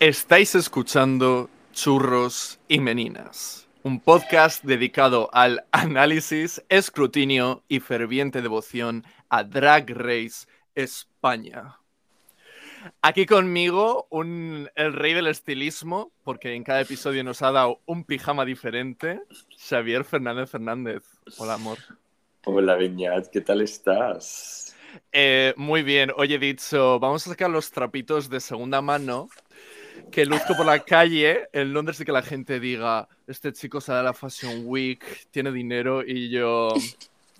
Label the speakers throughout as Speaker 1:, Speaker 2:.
Speaker 1: Estáis escuchando Churros y Meninas, un podcast dedicado al análisis, escrutinio y ferviente devoción a Drag Race España. Aquí conmigo un, el rey del estilismo, porque en cada episodio nos ha dado un pijama diferente, Xavier Fernández Fernández. Hola, amor.
Speaker 2: Hola, Viñat, ¿qué tal estás?
Speaker 1: Eh, muy bien. Oye, dicho, vamos a sacar los trapitos de segunda mano que luzco por la calle en Londres y que la gente diga, este chico sale a la Fashion Week, tiene dinero y yo,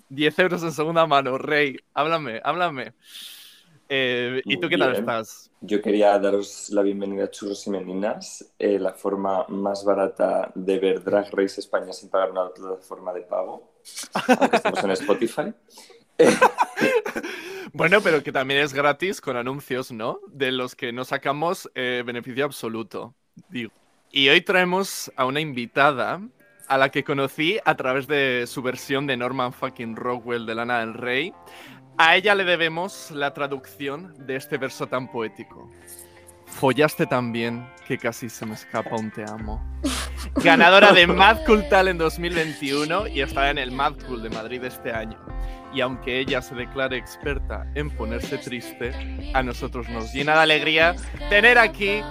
Speaker 1: 10 euros en segunda mano, rey, háblame, háblame. Eh, ¿Y tú qué tal estás?
Speaker 2: Yo quería daros la bienvenida a Churros y Meninas, eh, la forma más barata de ver Drag Race España sin pagar una plataforma de pago, aunque estamos en Spotify.
Speaker 1: Bueno, pero que también es gratis con anuncios, ¿no? De los que no sacamos eh, beneficio absoluto, digo. Y hoy traemos a una invitada a la que conocí a través de su versión de Norman fucking Rockwell de Lana del Rey. A ella le debemos la traducción de este verso tan poético. Follaste también que casi se me escapa un te amo. Ganadora de Mad Cool en 2021 y está en el Mad Cool de Madrid este año y aunque ella se declare experta en ponerse triste, a nosotros nos llena de alegría tener aquí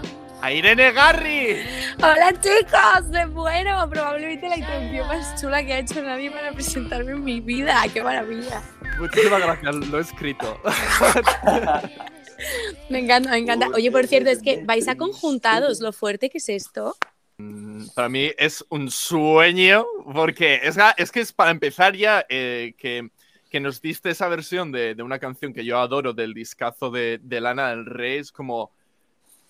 Speaker 1: a Irene Garri.
Speaker 3: Hola chicos, de bueno, probablemente la introducción más chula que ha hecho nadie para presentarme en mi vida, qué maravilla.
Speaker 1: Muchísimas gracias, lo he escrito.
Speaker 3: me encanta, me encanta. Oye, por cierto, es que vais a conjuntados, lo fuerte que es esto.
Speaker 1: Mm, para mí es un sueño, porque es, es que es para empezar ya eh, que que nos diste esa versión de, una canción que yo adoro del discazo de, Lana del Rey. Es como,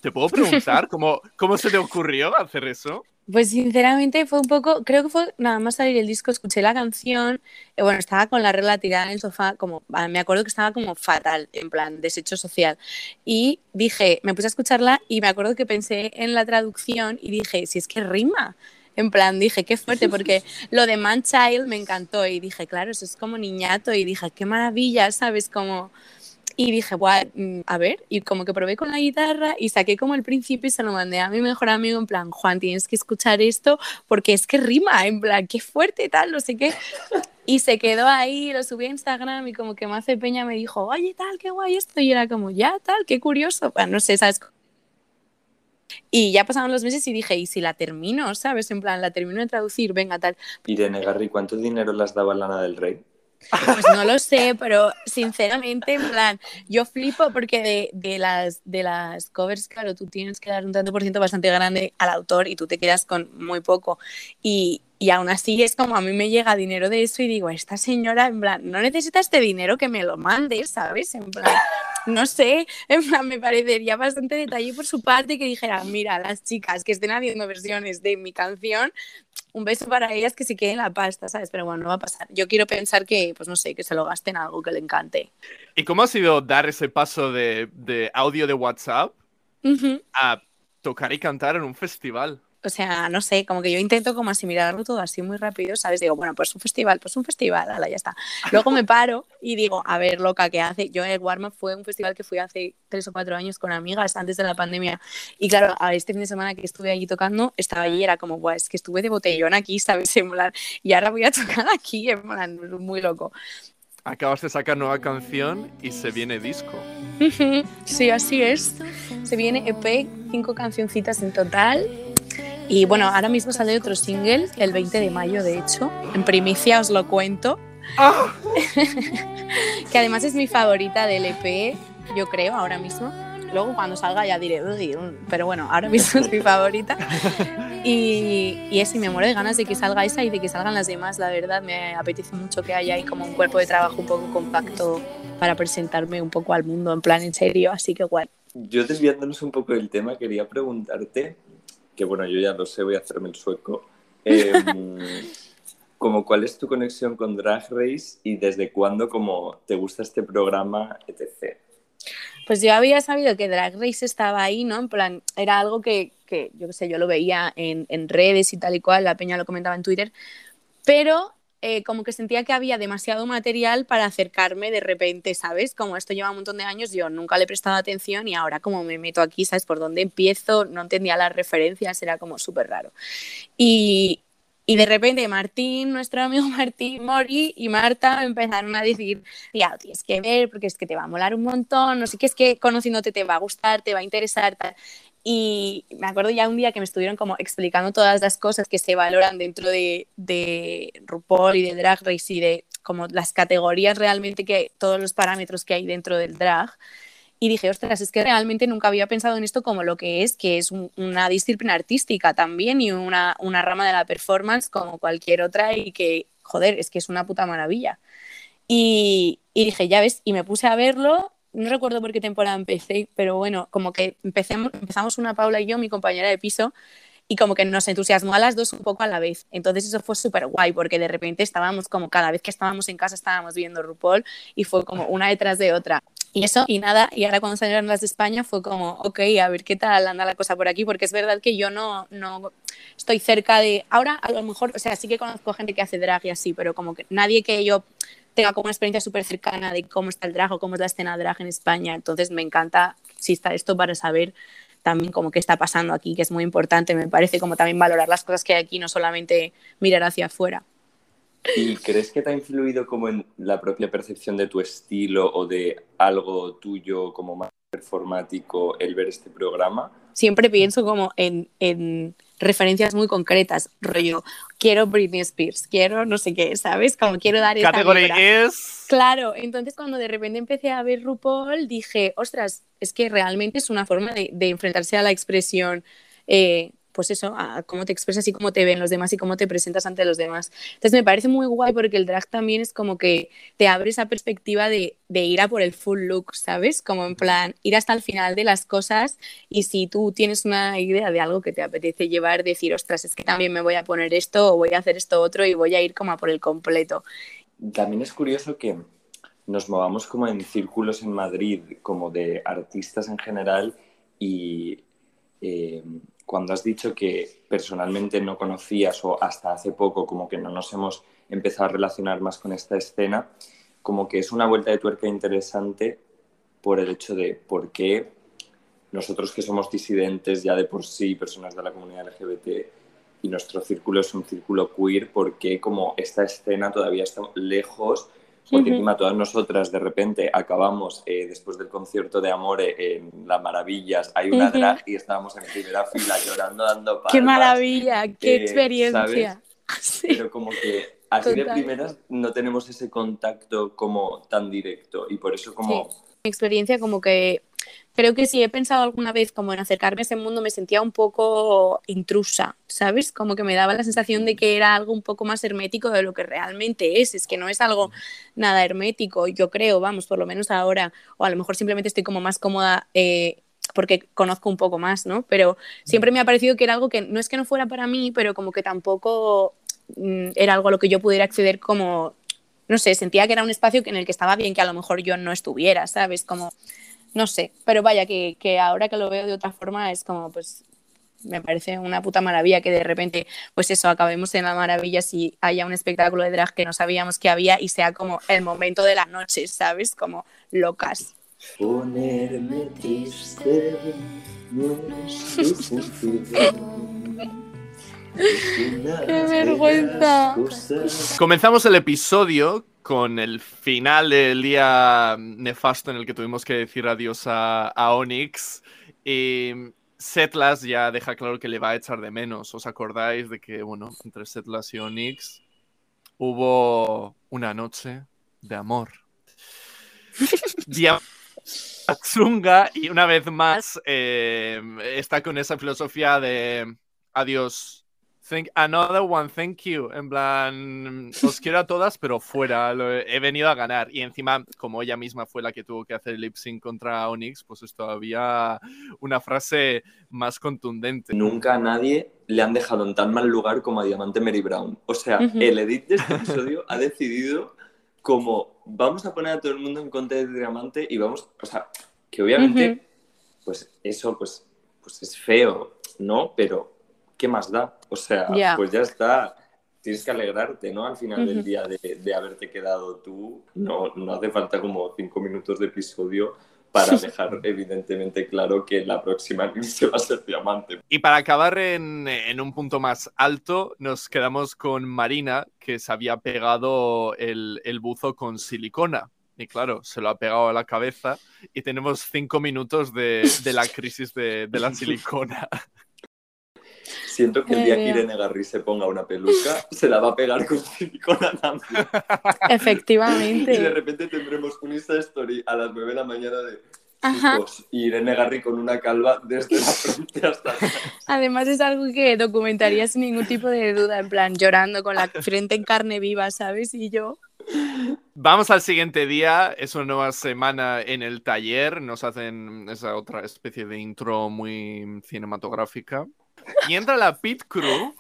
Speaker 1: ¿te puedo preguntar cómo, cómo se te ocurrió hacer eso?
Speaker 3: Pues sinceramente fue un poco, creo que fue nada más salir el disco, escuché la canción, y bueno, estaba con la regla tirada en el sofá, como, me acuerdo que estaba como fatal, en plan, desecho social. Y dije, me puse a escucharla y me acuerdo que pensé en la traducción y dije, si es que rima, en plan, dije, qué fuerte, porque lo de Man Child me encantó y dije, claro, eso es como niñato y dije, qué maravilla, ¿sabes? Como... Y dije, mm, a ver, y como que probé con la guitarra y saqué como el principio y se lo mandé a mi mejor amigo en plan, Juan, tienes que escuchar esto porque es que rima, en plan, qué fuerte tal, no sé qué. Y se quedó ahí, lo subí a Instagram y como que me hace Peña me dijo, oye, tal, qué guay esto. Y era como, ya, tal, qué curioso. Bueno, no sé, ¿sabes? Y ya pasaron los meses y dije, ¿y si la termino? ¿Sabes? En plan, la termino de traducir, venga, tal.
Speaker 2: Irene Garri, ¿cuánto dinero las daba Lana del Rey?
Speaker 3: Pues no lo sé, pero sinceramente, en plan, yo flipo porque de, de, las, de las covers, claro, tú tienes que dar un tanto por ciento bastante grande al autor y tú te quedas con muy poco. Y, y aún así es como a mí me llega dinero de eso y digo, esta señora, en plan, no necesita este dinero que me lo mande, ¿sabes? En plan, no sé, en plan, me parecería bastante detalle por su parte que dijera, mira, las chicas que estén haciendo versiones de mi canción, un beso para ellas que se queden la pasta, ¿sabes? Pero bueno, no va a pasar. Yo quiero pensar que, pues no sé, que se lo gasten algo que le encante.
Speaker 1: ¿Y cómo ha sido dar ese paso de, de audio de WhatsApp a tocar y cantar en un festival?
Speaker 3: O sea, no sé, como que yo intento como asimilarlo todo así muy rápido, ¿sabes? Digo, bueno, pues un festival, pues un festival, ala, ya está. Luego me paro y digo, a ver, loca, ¿qué hace? Yo el Warm fue un festival que fui hace tres o cuatro años con amigas antes de la pandemia. Y claro, a este fin de semana que estuve allí tocando, estaba allí y era como, guau, es que estuve de botellón aquí, ¿sabes? En plan, y ahora voy a tocar aquí, en plan, muy loco.
Speaker 1: Acabas de sacar nueva canción y se viene disco.
Speaker 3: Sí, así es. Se viene EP, cinco cancioncitas en total y bueno, ahora mismo sale otro single, el 20 de mayo, de hecho. En primicia os lo cuento. Ah. que además es mi favorita del EP, yo creo, ahora mismo. Luego cuando salga ya diré, pero bueno, ahora mismo es mi favorita. Y, y eso, me muero de ganas de que salga esa y de que salgan las demás. La verdad, me apetece mucho que haya ahí como un cuerpo de trabajo un poco compacto para presentarme un poco al mundo en plan en serio, así que guay.
Speaker 2: Yo desviándonos un poco del tema, quería preguntarte que bueno, yo ya lo sé, voy a hacerme el sueco. Em, como cuál es tu conexión con Drag Race y desde cuándo como te gusta este programa, etc.
Speaker 3: Pues yo había sabido que Drag Race estaba ahí, ¿no? En plan, era algo que, que yo qué sé, yo lo veía en, en, redes y tal y cual, la peña lo comentaba en Twitter, pero eh, como que sentía que había demasiado material para acercarme de repente, ¿sabes? Como esto lleva un montón de años, yo nunca le he prestado atención y ahora como me meto aquí, ¿sabes? Por dónde empiezo, no entendía las referencias, era como súper raro. Y, y de repente Martín, nuestro amigo Martín Mori y Marta empezaron a decir, ya, tienes que ver porque es que te va a molar un montón, no sé qué, es que conociéndote te va a gustar, te va a interesar, tal. Y me acuerdo ya un día que me estuvieron como explicando todas las cosas que se valoran dentro de, de RuPaul y de Drag Race y de como las categorías realmente que todos los parámetros que hay dentro del drag. Y dije, ostras, es que realmente nunca había pensado en esto como lo que es, que es una disciplina artística también y una, una rama de la performance como cualquier otra y que, joder, es que es una puta maravilla. Y, y dije, ya ves, y me puse a verlo no recuerdo por qué temporada empecé, pero bueno, como que empecemos, empezamos una Paula y yo, mi compañera de piso, y como que nos entusiasmó a las dos un poco a la vez. Entonces eso fue súper guay porque de repente estábamos como cada vez que estábamos en casa estábamos viendo RuPaul y fue como una detrás de otra. Y eso, y nada, y ahora cuando salieron las de España fue como, ok, a ver qué tal anda la cosa por aquí, porque es verdad que yo no, no estoy cerca de, ahora a lo mejor, o sea, sí que conozco gente que hace drag y así, pero como que nadie que yo tenga como una experiencia súper cercana de cómo está el drag o cómo es la escena drag en España. Entonces me encanta si está esto para saber también como qué está pasando aquí, que es muy importante, me parece como también valorar las cosas que hay aquí, no solamente mirar hacia afuera.
Speaker 2: ¿Y crees que te ha influido como en la propia percepción de tu estilo o de algo tuyo como más performático el ver este programa?
Speaker 3: Siempre pienso como en, en referencias muy concretas, rollo, quiero Britney Spears, quiero no sé qué, ¿sabes? Como quiero dar esta
Speaker 1: Categoría es...
Speaker 3: Claro, entonces cuando de repente empecé a ver RuPaul dije, ostras, es que realmente es una forma de, de enfrentarse a la expresión eh, pues eso, a cómo te expresas y cómo te ven los demás y cómo te presentas ante los demás. Entonces me parece muy guay porque el drag también es como que te abre esa perspectiva de, de ir a por el full look, ¿sabes? Como en plan, ir hasta el final de las cosas y si tú tienes una idea de algo que te apetece llevar, decir, ostras, es que también me voy a poner esto o voy a hacer esto otro y voy a ir como a por el completo.
Speaker 2: También es curioso que nos movamos como en círculos en Madrid, como de artistas en general y... Eh, cuando has dicho que personalmente no conocías o hasta hace poco como que no nos hemos empezado a relacionar más con esta escena, como que es una vuelta de tuerca interesante por el hecho de por qué nosotros que somos disidentes ya de por sí, personas de la comunidad LGBT, y nuestro círculo es un círculo queer, por qué como esta escena todavía está lejos porque encima todas nosotras de repente acabamos eh, después del concierto de Amore en Las Maravillas, hay una drag y estábamos en primera fila llorando, dando palmas.
Speaker 3: ¡Qué maravilla! ¡Qué eh, experiencia!
Speaker 2: Pero como que así de primeras no tenemos ese contacto como tan directo y por eso como...
Speaker 3: Mi experiencia como que creo que si he pensado alguna vez como en acercarme a ese mundo me sentía un poco intrusa, ¿sabes? Como que me daba la sensación de que era algo un poco más hermético de lo que realmente es, es que no es algo nada hermético, yo creo, vamos, por lo menos ahora, o a lo mejor simplemente estoy como más cómoda. Eh, porque conozco un poco más, ¿no? Pero siempre me ha parecido que era algo que no es que no fuera para mí, pero como que tampoco mm, era algo a lo que yo pudiera acceder como, no sé, sentía que era un espacio en el que estaba bien que a lo mejor yo no estuviera, ¿sabes? Como no sé, pero vaya, que, que ahora que lo veo de otra forma es como, pues, me parece una puta maravilla que de repente, pues eso, acabemos en la maravilla si haya un espectáculo de drag que no sabíamos que había y sea como el momento de la noche, ¿sabes? Como locas. Ponerme triste ¡Qué vergüenza!
Speaker 1: Comenzamos el episodio con el final del día nefasto en el que tuvimos que decir adiós a, Onyx. Y Setlas ya deja claro que le va a echar de menos. ¿Os acordáis de que, bueno, entre Setlas y Onyx hubo una noche de amor? Chunga y una vez más eh, está con esa filosofía de adiós Think another one, thank you. En plan, os quiero a todas, pero fuera. he venido a ganar. Y encima, como ella misma fue la que tuvo que hacer el lip sync contra Onyx, pues es todavía una frase más contundente.
Speaker 2: Nunca a nadie le han dejado en tan mal lugar como a Diamante Mary Brown. O sea, el edit de este episodio ha decidido como vamos a poner a todo el mundo en contra de Diamante y vamos, o sea, que obviamente, pues eso, pues, pues es feo, ¿no? Pero ¿qué más da? O sea, pues ya está. tienes que alegrarte, ¿no? Al final del día de, haberte quedado tú. No, no hace falta como cinco minutos de episodio para dejar evidentemente claro que la próxima se va a ser diamante.
Speaker 1: Y para acabar en, en, un punto más alto, nos quedamos con Marina, que se había pegado el, el buzo con silicona. Y claro, se lo ha pegado a la cabeza y tenemos cinco minutos de, de la crisis de, de la silicona.
Speaker 2: Siento que el día que Irene Garri se ponga una peluca, se la va a pegar con silicona también.
Speaker 3: Efectivamente.
Speaker 2: Y de repente tendremos un Insta Story a las 9 de la mañana de chicos y Irene Garri con una calva desde la frente hasta
Speaker 3: Además es algo que documentaría sin ningún tipo de duda, en plan llorando con la frente en carne viva, ¿sabes? Y yo...
Speaker 1: Vamos al siguiente día, es una nueva semana en el taller, nos hacen esa otra especie de intro muy cinematográfica. Y entra la pit crew,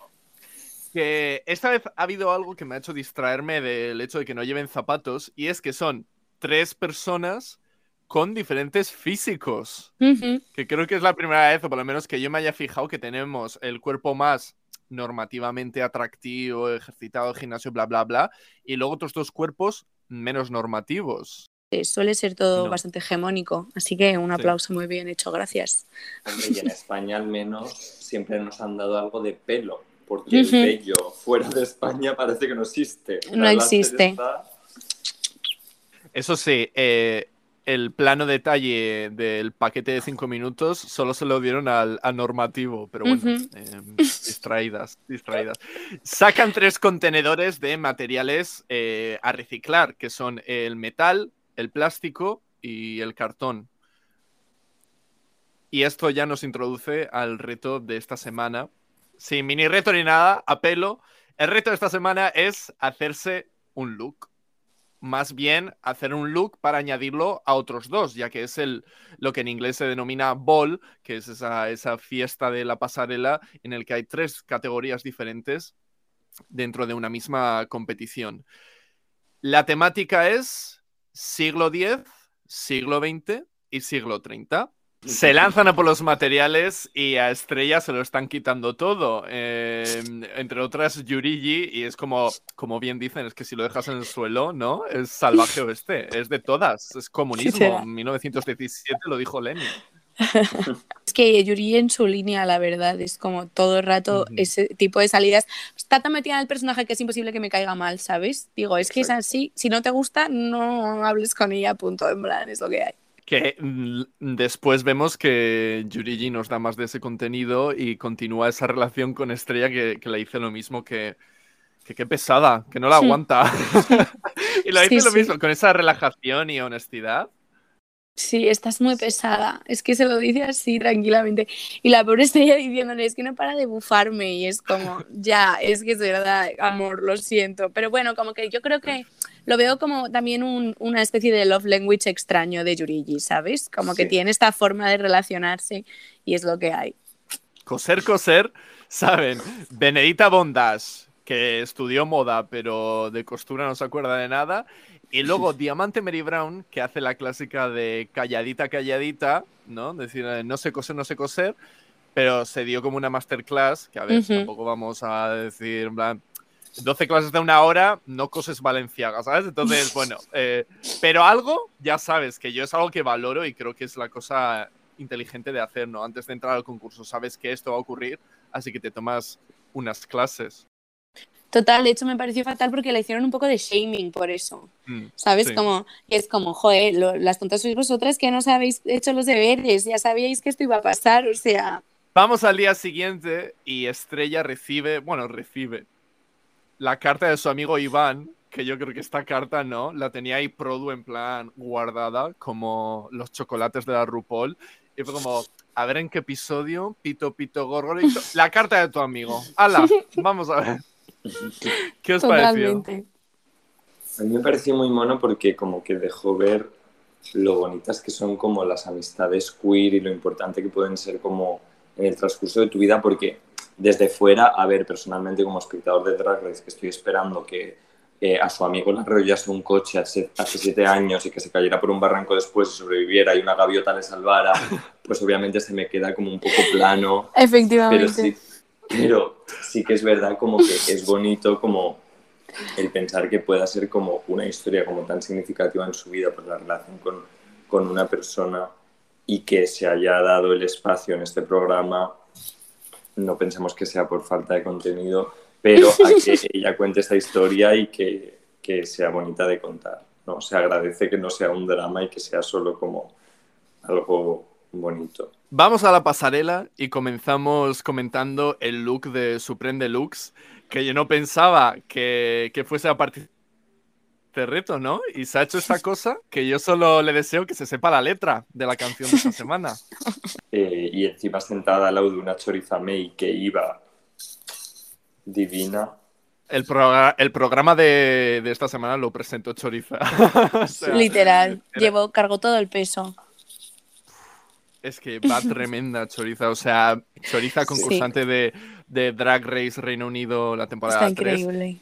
Speaker 1: que esta vez ha habido algo que me ha hecho distraerme del hecho de que no lleven zapatos, y es que son tres personas con diferentes físicos. Que creo que es la primera vez, o por lo menos que yo me haya fijado, que tenemos el cuerpo más normativamente atractivo, ejercitado, gimnasio, bla, bla, bla, y luego otros dos cuerpos menos normativos.
Speaker 3: Suele ser todo bastante hegemónico, así que un aplauso muy bien hecho, gracias.
Speaker 2: Hombre, y en España al menos siempre nos han dado algo de pelo, porque el vello fuera de España parece que no existe.
Speaker 3: No existe.
Speaker 1: Eso sí, eh, el plano detalle del paquete de cinco minutos solo se lo dieron al, normativo, pero bueno, em, distraídas, distraídas. Sacan tres contenedores de materiales eh, a reciclar, que son el metal, el plástico y el cartón. Y esto ya nos introduce al reto de esta semana. Sin mini reto ni nada, apelo. El reto de esta semana es hacerse un look. Más bien hacer un look para añadirlo a otros dos, ya que es el, lo que en inglés se denomina ball, que es esa, esa fiesta de la pasarela en el que hay tres categorías diferentes dentro de una misma competición. La temática es siglo X, siglo XX y siglo 30. Se lanzan a por los materiales y a Estrella se lo están quitando todo. Em, entre otras, Yurigi, y es como, como bien dicen, es que si lo dejas en el suelo, ¿no? Es salvaje oeste, es de todas, es comunismo. En 1917 lo dijo Lenin.
Speaker 3: es que Yuri en su línea, la verdad, es como todo el rato ese tipo de salidas. Está tan metida en el personaje que es imposible que me caiga mal, ¿sabes? Digo, es que es así, si no te gusta, no hables con ella, punto, en plan, es lo que hay.
Speaker 1: Que mm, después vemos que Yurigi nos da más de ese contenido y continúa esa relación con Estrella que, que le dice lo mismo que, que qué pesada, que no la aguanta. y lo dice lo mismo, con esa relajación y honestidad.
Speaker 3: Sí, estás muy pesada. Es que se lo dice así tranquilamente. Y la pobre estrella diciéndole, es que no para de bufarme. Y es como, ya, es que es verdad, amor, lo siento. Pero bueno, como que yo creo que lo veo como también una especie de love language extraño de Yurigi, ¿sabes? Como que tiene esta forma de relacionarse y es lo que hay.
Speaker 1: Coser, coser, ¿saben? Benedita Bondas, que estudió moda, pero de costura no se acuerda de nada. Y luego Diamante Mary Brown, que hace la clásica de calladita, calladita, ¿no? Decir, eh, no sé coser, no sé coser, pero se dio como una masterclass, que a ver, tampoco vamos a decir, en plan, 12 clases de una hora, no coses valenciaga, ¿sabes? Entonces, bueno, eh, pero algo, ya sabes, que yo es algo que valoro y creo que es la cosa inteligente de hacer, ¿no? Antes de entrar al concurso, sabes que esto va a ocurrir, así que te tomas unas clases.
Speaker 3: Total, de hecho me pareció fatal porque le hicieron un poco de shaming por eso. Mm, ¿Sabes? Como, es como, joder, las tontas sois vosotras que no habéis hecho los deberes, ya sabíais que esto iba a pasar, o sea.
Speaker 1: Vamos al día siguiente y Estrella recibe, bueno, recibe la carta de su amigo Iván, que yo creo que esta carta no, la tenía ahí Produ en plan guardada, como los chocolates de la RuPaul. Y fue como, a ver en qué episodio, pito, pito, gorgorito, la carta de tu amigo. ¡Hala! Vamos a ver. ¿Qué os pareció?
Speaker 2: A mí me pareció muy mono porque como que dejó ver lo bonitas que son como las amistades queer y lo importante que pueden ser como en el transcurso de tu vida porque desde fuera, a ver, personalmente como espectador de Drag Race que estoy esperando que eh, a su amigo le arrollase un coche hace, hace, siete años y que se cayera por un barranco después y sobreviviera y una gaviota le salvara, pues obviamente se me queda como un poco plano.
Speaker 3: Efectivamente.
Speaker 2: Pero sí, pero sí que es verdad como que es bonito como el pensar que pueda ser como una historia como tan significativa en su vida por la relación con, con una persona y que se haya dado el espacio en este programa, no pensemos que sea por falta de contenido, pero a que ella cuente esta historia y que, que sea bonita de contar. ¿no? Se agradece que no sea un drama y que sea solo como algo bonito.
Speaker 1: Vamos a la pasarela y comenzamos comentando el look de Supreme Deluxe, que yo no pensaba que, que fuese a participar de reto, ¿no? Y se ha hecho esta cosa que yo solo le deseo que se sepa la letra de la canción de esta semana.
Speaker 2: Eh, y encima sentada al lado de una choriza May que iba divina.
Speaker 1: El, el programa de, de esta semana lo presentó Choriza. O sea,
Speaker 3: Literal.
Speaker 1: era-
Speaker 3: Llevó, cargó todo el peso.
Speaker 1: Es que va tremenda Choriza. O sea, Choriza concursante de, de Drag Race Reino Unido la temporada
Speaker 3: Está
Speaker 1: 3.
Speaker 3: increíble.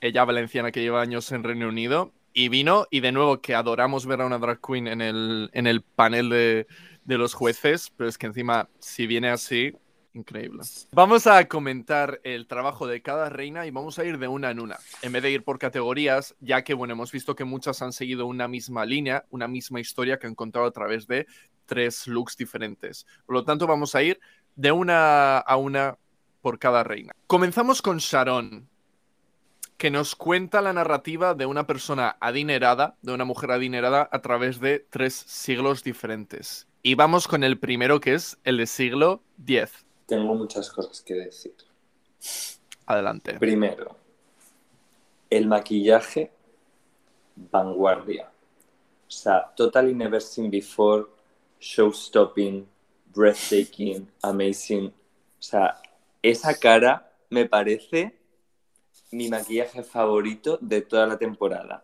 Speaker 1: ella valenciana que lleva años en Reino Unido, y vino, y de nuevo que adoramos ver a una drag queen en el, en el panel de, de los jueces, pero es que encima, si viene así, increíble. Vamos a comentar el trabajo de cada reina y vamos a ir de una en una, en vez de ir por categorías, ya que, bueno, hemos visto que muchas han seguido una misma línea, una misma historia que han contado a través de tres looks diferentes. Por lo tanto, vamos a ir de una a una por cada reina. Comenzamos con Sharon, que nos cuenta la narrativa de una persona adinerada, de una mujer adinerada, a través de tres siglos diferentes. Y vamos con el primero, que es el de siglo X.
Speaker 2: Tengo muchas cosas que decir.
Speaker 1: Adelante.
Speaker 2: Primero, el maquillaje vanguardia. O sea, totally never seen before, show-stopping, breathtaking, amazing. O sea, esa cara me parece mi maquillaje favorito de toda la temporada.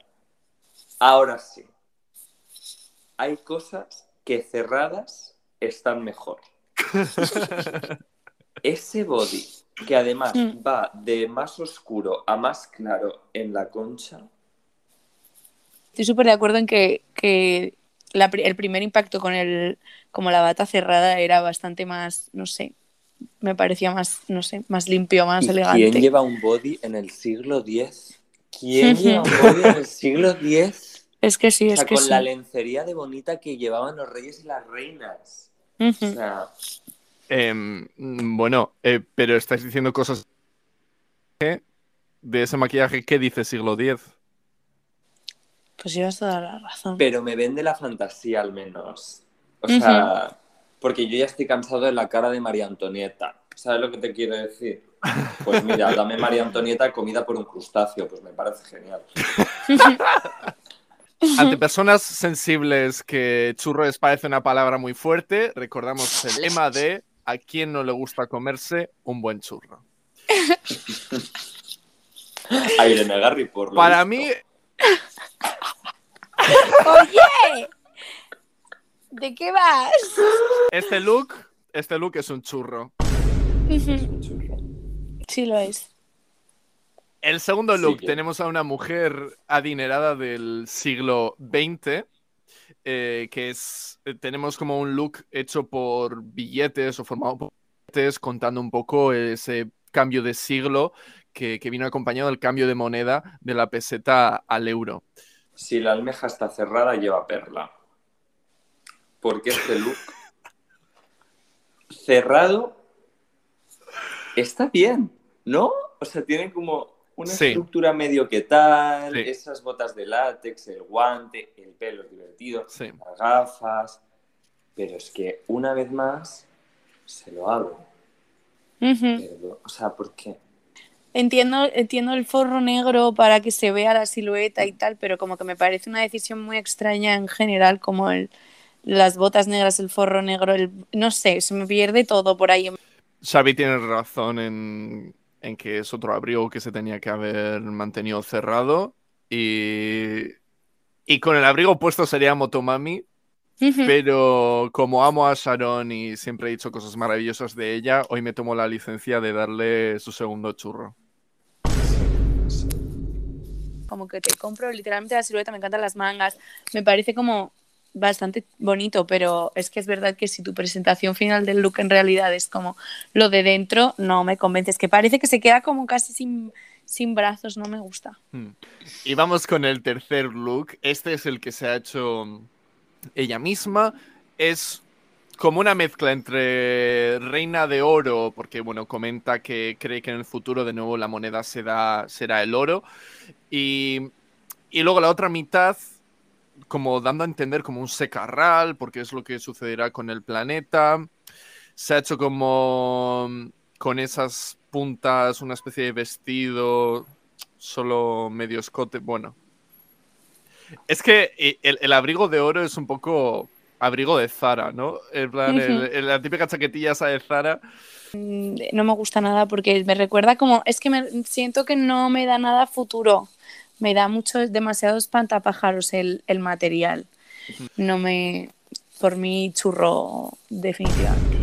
Speaker 2: Ahora sí, hay cosas que cerradas están mejor. Ese body, que además
Speaker 3: Mm.
Speaker 2: va de más oscuro a más claro en la concha,
Speaker 3: Estoy súper de acuerdo en que, que la el primer impacto con el, como la bata cerrada era bastante más, no sé, me parecía más, no sé, más limpio, más
Speaker 2: ¿y
Speaker 3: elegante.
Speaker 2: ¿quién lleva un body en el siglo X? ¿Quién lleva un body en el siglo X?
Speaker 3: Es que sí,
Speaker 2: O
Speaker 3: es
Speaker 2: sea,
Speaker 3: que
Speaker 2: con
Speaker 3: sí.
Speaker 2: la lencería de bonita que llevaban los reyes y las reinas.
Speaker 3: Ujú.
Speaker 2: O sea,
Speaker 1: Em, bueno, eh, pero estáis diciendo cosas de ese maquillaje. ¿Qué dice siglo X?
Speaker 3: Pues llevas toda la razón.
Speaker 2: pero me vende la fantasía al menos. O sea, porque yo ya estoy cansado de la cara de María Antonieta. ¿Sabes lo que te quiero decir? Pues mira, dame María Antonieta comida por un crustáceo, pues me parece genial.
Speaker 1: Ante personas sensibles que churro les parece una palabra muy fuerte, recordamos el lema de a quién no le gusta comerse un buen churro.
Speaker 2: A Irene Garry, por lo
Speaker 1: Para
Speaker 2: visto.
Speaker 1: mí,
Speaker 3: ¡Oye! ¿De qué vas?
Speaker 1: este look, este look es un churro.
Speaker 2: Es un churro.
Speaker 3: Sí lo es.
Speaker 1: El segundo look, tenemos a una mujer adinerada del siglo XX, eh, que es, eh, tenemos como un look hecho por billetes o formado por billetes, contando un poco ese cambio de siglo que, que vino acompañado del cambio de moneda de la peseta al euro.
Speaker 2: Si la almeja está cerrada, lleva perla. Porque este look cerrado está bien, ¿no? O sea, tiene como una
Speaker 1: Sí.
Speaker 2: estructura medio que tal,
Speaker 1: Sí.
Speaker 2: esas botas de látex, el guante, el pelo es divertido,
Speaker 1: Sí.
Speaker 2: las gafas. Pero es que una vez más se lo hago. Pero, o sea, ¿por qué?
Speaker 3: Entiendo, entiendo el forro negro para que se vea la silueta y tal, pero como que me parece una decisión muy extraña en general, como el, las botas negras, el forro negro, el, no sé, se me pierde todo por ahí.
Speaker 1: Xavi tiene razón en, en que es otro abrigo que se tenía que haber mantenido cerrado y, y con el abrigo puesto sería Motomami. Pero como amo a Sharon y siempre he dicho cosas maravillosas de ella, hoy me tomo la licencia de darle su segundo churro.
Speaker 3: Como que te compro literalmente la silueta, me encantan las mangas, me parece como bastante bonito, pero es que es verdad que si tu presentación final del look en realidad es como lo de dentro, no me convences, que parece que se queda como casi sin, sin brazos, no me gusta.
Speaker 1: Hmm. Y vamos con el tercer look. Este es el que se ha hecho ella misma. Es como una mezcla entre reina de oro, porque bueno, comenta que cree que en el futuro de nuevo la moneda será, será el oro. Y, y luego la otra mitad como dando a entender como un secarral, porque es lo que sucederá con el planeta. Se ha hecho como con esas puntas, una especie de vestido, solo medio escote. Bueno. Es que eh, el, abrigo de oro es un poco abrigo de Zara, ¿no? En plan, la típica chaquetilla esa de Zara.
Speaker 3: Mm, no me gusta nada porque me recuerda como, es que me siento que no me da nada futuro me da mucho, demasiado espantapájaros el, el material. No me, por mí, churro definitivamente.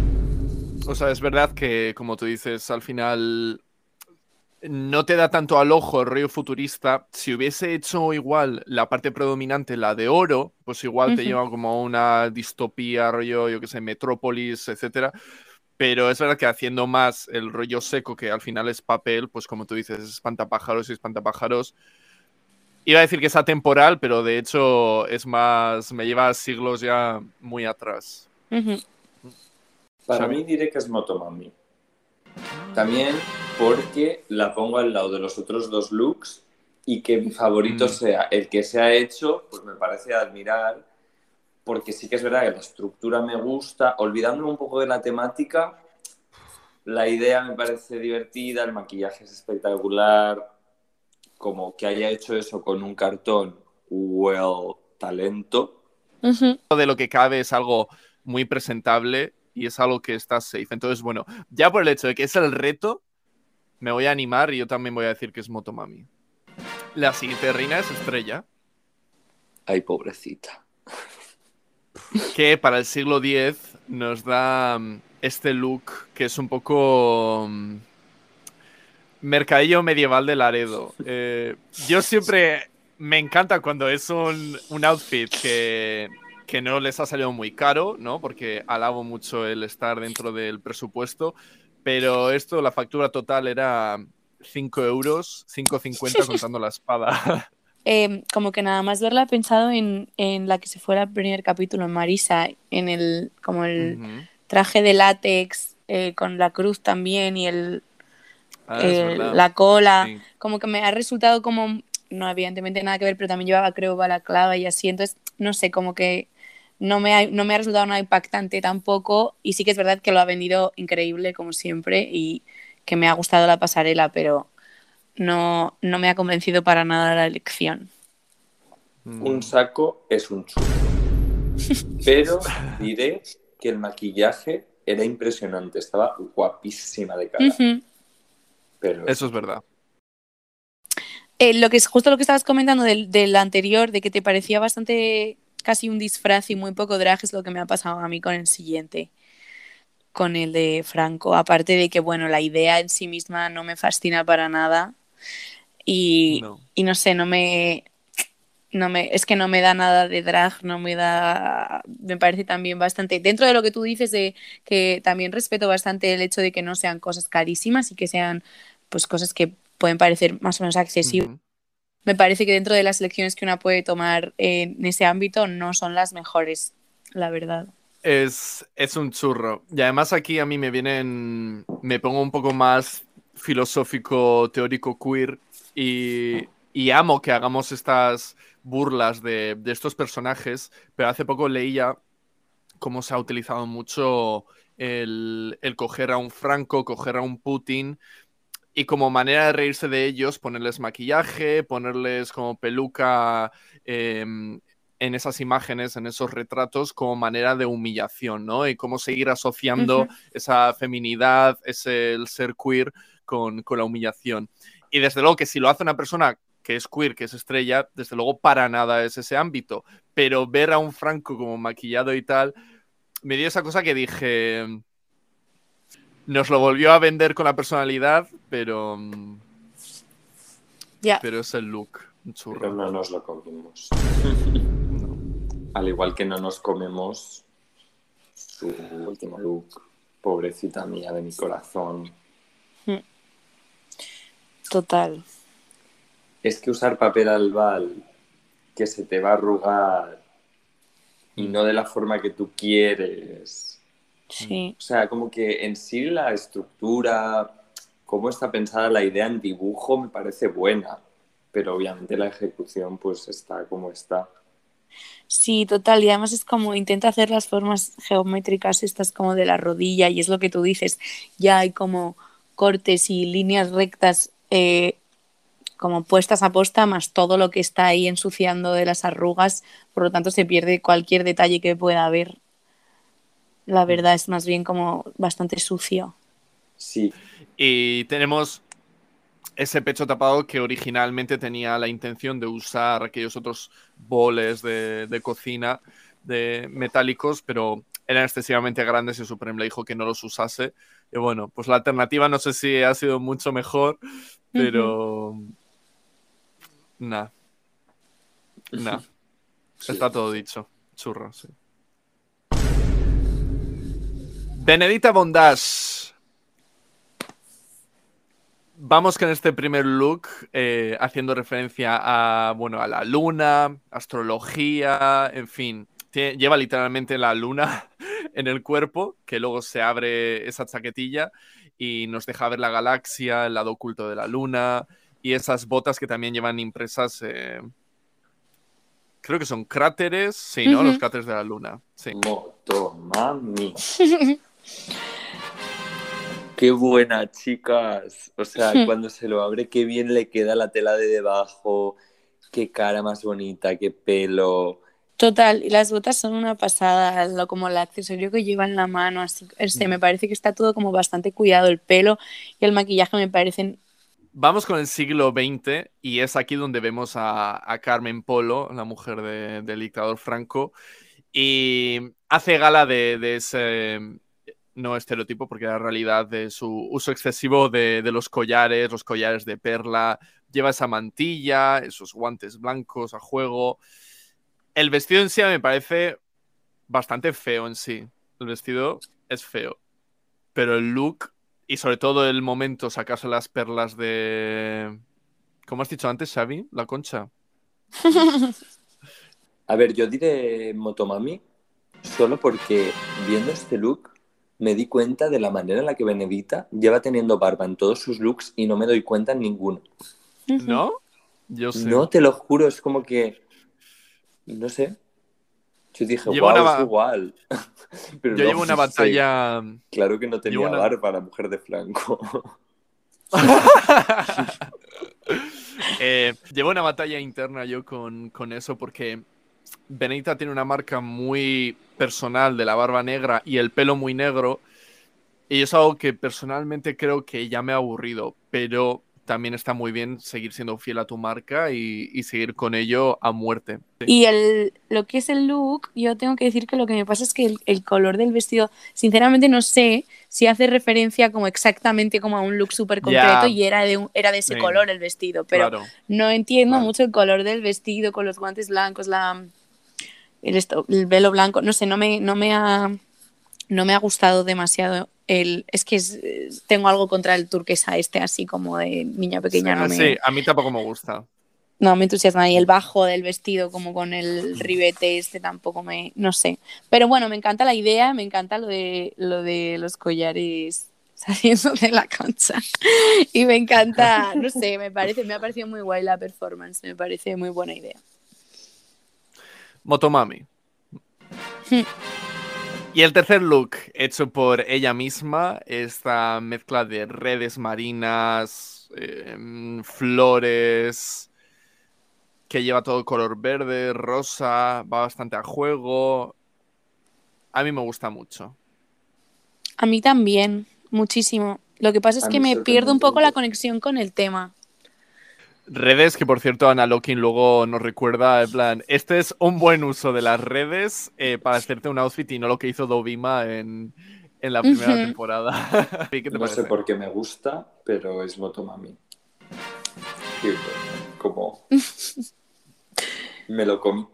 Speaker 1: O sea, es verdad que, como tú dices, al final no te da tanto al ojo el rollo futurista. Si hubiese hecho igual la parte predominante, la de oro, pues igual te lleva como una distopía, rollo, yo qué sé, Metrópolis, etcétera. Pero es verdad que haciendo más el rollo seco, que al final es papel, pues como tú dices, es espantapájaros y espantapájaros Iba a decir que es atemporal, pero de hecho es más, me lleva siglos ya muy atrás.
Speaker 2: Para mí diré que es Motomami. También porque la pongo al lado de los otros dos looks y que mi favorito mm. sea el que se ha hecho, pues me parece admirar, porque sí que es verdad que la estructura me gusta, olvidándome un poco de la temática, la idea me parece divertida, el maquillaje es espectacular, como que haya hecho eso con un cartón well talento.
Speaker 1: De lo que cabe es algo muy presentable y es algo que está safe. Entonces, bueno, ya por el hecho de que es el reto, me voy a animar y yo también voy a decir que es Motomami. La siguiente reina es Estrella.
Speaker 2: Ay, pobrecita.
Speaker 1: Que para el siglo X nos da mm, este look que es un poco mm, Mercadillo medieval de Laredo. Eh, yo siempre me encanta cuando es un, outfit que, que, no les ha salido muy caro, ¿no? Porque alabo mucho el estar dentro del presupuesto. Pero esto, la factura total era 5 euros, 5,50 contando la espada.
Speaker 3: Em, como que nada más verla he pensado en, en, la que se fuera el primer capítulo, en Marisa, en el, como el traje de látex eh, con la cruz también y el, Ah, eh, la cola, como que me ha resultado como, no evidentemente nada que ver, pero también llevaba creo balaclava y así, entonces no sé, como que no me, ha, no me ha resultado nada impactante tampoco y sí que es verdad que lo ha vendido increíble como siempre y que me ha gustado la pasarela, pero no, no me ha convencido para nada la elección.
Speaker 2: Mm. Un saco es un chulo, pero diré que el maquillaje era impresionante, estaba guapísima de cara.
Speaker 1: Eso es verdad.
Speaker 3: Eh, lo que es justo lo que estabas comentando del, anterior, de que te parecía bastante casi un disfraz y muy poco drag, es lo que me ha pasado a mí con el siguiente, con el de Franco. Aparte de que, bueno, la idea en sí misma no me fascina para nada. Y y no sé, no me, no me, es que no me da nada de drag, no me da, me parece también bastante, dentro de lo que tú dices de que también respeto bastante el hecho de que no sean cosas carísimas y que sean pues cosas que pueden parecer más o menos accesibles. Me parece que dentro de las elecciones que una puede tomar en ese ámbito no son las mejores, la verdad.
Speaker 1: Es, es un churro. Y además aquí a mí me vienen, me pongo un poco más filosófico, teórico, queer y, y amo que hagamos estas burlas de, estos personajes, pero hace poco leía cómo se ha utilizado mucho el, coger a un Franco, coger a un Putin y como manera de reírse de ellos, ponerles maquillaje, ponerles como peluca em, en esas imágenes, en esos retratos, como manera de humillación, ¿no? Y cómo seguir asociando esa feminidad, ese el ser queer con, con, la humillación. Y desde luego que si lo hace una persona que es queer, que es estrella, desde luego para nada es ese ámbito. Pero ver a un Franco como maquillado y tal, me dio esa cosa que dije. Nos lo volvió a vender con la personalidad, pero.
Speaker 3: Ya.
Speaker 1: Pero es el look.
Speaker 2: Pero no nos lo comimos. Al igual que no nos comemos su último look. Pobrecita mía de mi corazón.
Speaker 3: Total.
Speaker 2: Es que usar papel albal que se te va a arrugar y no de la forma que tú quieres.
Speaker 3: Sí.
Speaker 2: O sea, como que en sí la estructura, cómo está pensada la idea en dibujo me parece buena, pero obviamente la ejecución pues está como está.
Speaker 3: Sí, total. Y además es como intenta hacer las formas geométricas estas como de la rodilla y es lo que tú dices. Ya hay como cortes y líneas rectas eh, como puestas a posta más todo lo que está ahí ensuciando de las arrugas. Por lo tanto se pierde cualquier detalle que pueda haber. La verdad es más bien como bastante sucio.
Speaker 2: Sí,
Speaker 1: Y tenemos ese pecho tapado que originalmente tenía la intención de usar aquellos otros boles de, de cocina de metálicos, pero eran excesivamente grandes y Supreme le dijo que no los usase. Y bueno, pues la alternativa no sé si ha sido mucho mejor, pero... Nah. Nah.
Speaker 2: sí.
Speaker 1: Está todo dicho. Churro, sí. Benedita Bondage. Vamos con este primer look eh, haciendo referencia a, bueno, a la luna, astrología, en fin. Lleva literalmente la luna en el cuerpo, que luego se abre esa chaquetilla y nos deja ver la galaxia, el lado oculto de la luna y esas botas que también llevan impresas, eh, creo que son cráteres, sí, ¿no? Los cráteres de la luna, sí.
Speaker 2: Motomami. Qué buena, chicas. O sea, cuando se lo abre, qué bien le queda la tela de debajo. Qué cara más bonita, qué pelo.
Speaker 3: Total, y las botas son una pasada, lo, como el accesorio que lleva en la mano, así, este, me parece que está todo como bastante cuidado, el pelo y el maquillaje me parecen
Speaker 1: Vamos con el siglo XX y es aquí donde vemos a, a Carmen Polo, la mujer de- del dictador Franco, y hace gala de, de ese, no estereotipo, porque la realidad de su uso excesivo de, los collares, los collares de perla, lleva esa mantilla, esos guantes blancos a juego. El vestido en sí me parece bastante feo en sí. El vestido es feo, pero el look y sobre todo el momento sacarse las perlas de... ¿Cómo has dicho antes, Xavi? La concha.
Speaker 2: A ver, yo diré Motomami solo porque viendo este look me di cuenta de la manera en la que Benedita lleva teniendo barba en todos sus looks y no me doy cuenta en ninguno.
Speaker 1: ¿No? Yo sé.
Speaker 2: No, te lo juro, es como que. No sé. Yo dije,
Speaker 1: Lleva
Speaker 2: wow,
Speaker 1: una
Speaker 2: es igual. Pero
Speaker 1: Yo
Speaker 2: no,
Speaker 1: llevo una
Speaker 2: sí,
Speaker 1: batalla...
Speaker 2: Claro que no tenía
Speaker 1: llevo una-
Speaker 2: barba la mujer de Franco.
Speaker 1: Eh, llevo una batalla interna yo con, con eso porque Benita tiene una marca muy personal de la barba negra y el pelo muy negro. Y es algo que personalmente creo que ya me ha aburrido, pero también está muy bien seguir siendo fiel a tu marca y, y seguir con ello a muerte.
Speaker 3: Y el, lo que es el look, yo tengo que decir que lo que me pasa es que el, el color del vestido, sinceramente no sé si hace referencia como exactamente como a un look súper concreto y era de, un- era de ese
Speaker 1: Sí.
Speaker 3: color el vestido, pero
Speaker 1: claro.
Speaker 3: no entiendo mucho el color del vestido con los guantes blancos, la, el, esto- el velo blanco, no sé, no me, no me ha no me ha gustado demasiado el es que es- tengo algo contra el turquesa este así como de niña pequeña no me,
Speaker 1: Sí, a mí tampoco me gusta.
Speaker 3: no me entusiasma. Y el bajo del vestido como con el ribete este tampoco me no sé. Pero bueno me encanta la idea me encanta lo de lo de los collares saliendo de la concha. Y me encanta no sé me parece me ha parecido muy guay la performance me parece muy buena idea
Speaker 1: Motomami. Y el tercer look, hecho por ella misma, esta mezcla de redes marinas, em, flores, que lleva todo color verde, rosa, va bastante a juego. A mí me gusta mucho.
Speaker 3: a mí también muchísimo lo que pasa es que me pierdo un poco la conexión con el tema
Speaker 1: Redes que, por cierto, Ana Lokin luego nos recuerda, en plan, este es un buen uso de las redes eh, para hacerte un outfit y no lo que hizo Dovima en, en la primera temporada. ¿Qué te
Speaker 2: No
Speaker 1: parece?
Speaker 2: sé por qué me gusta, pero es Motomami. Sí, como. Me lo comí.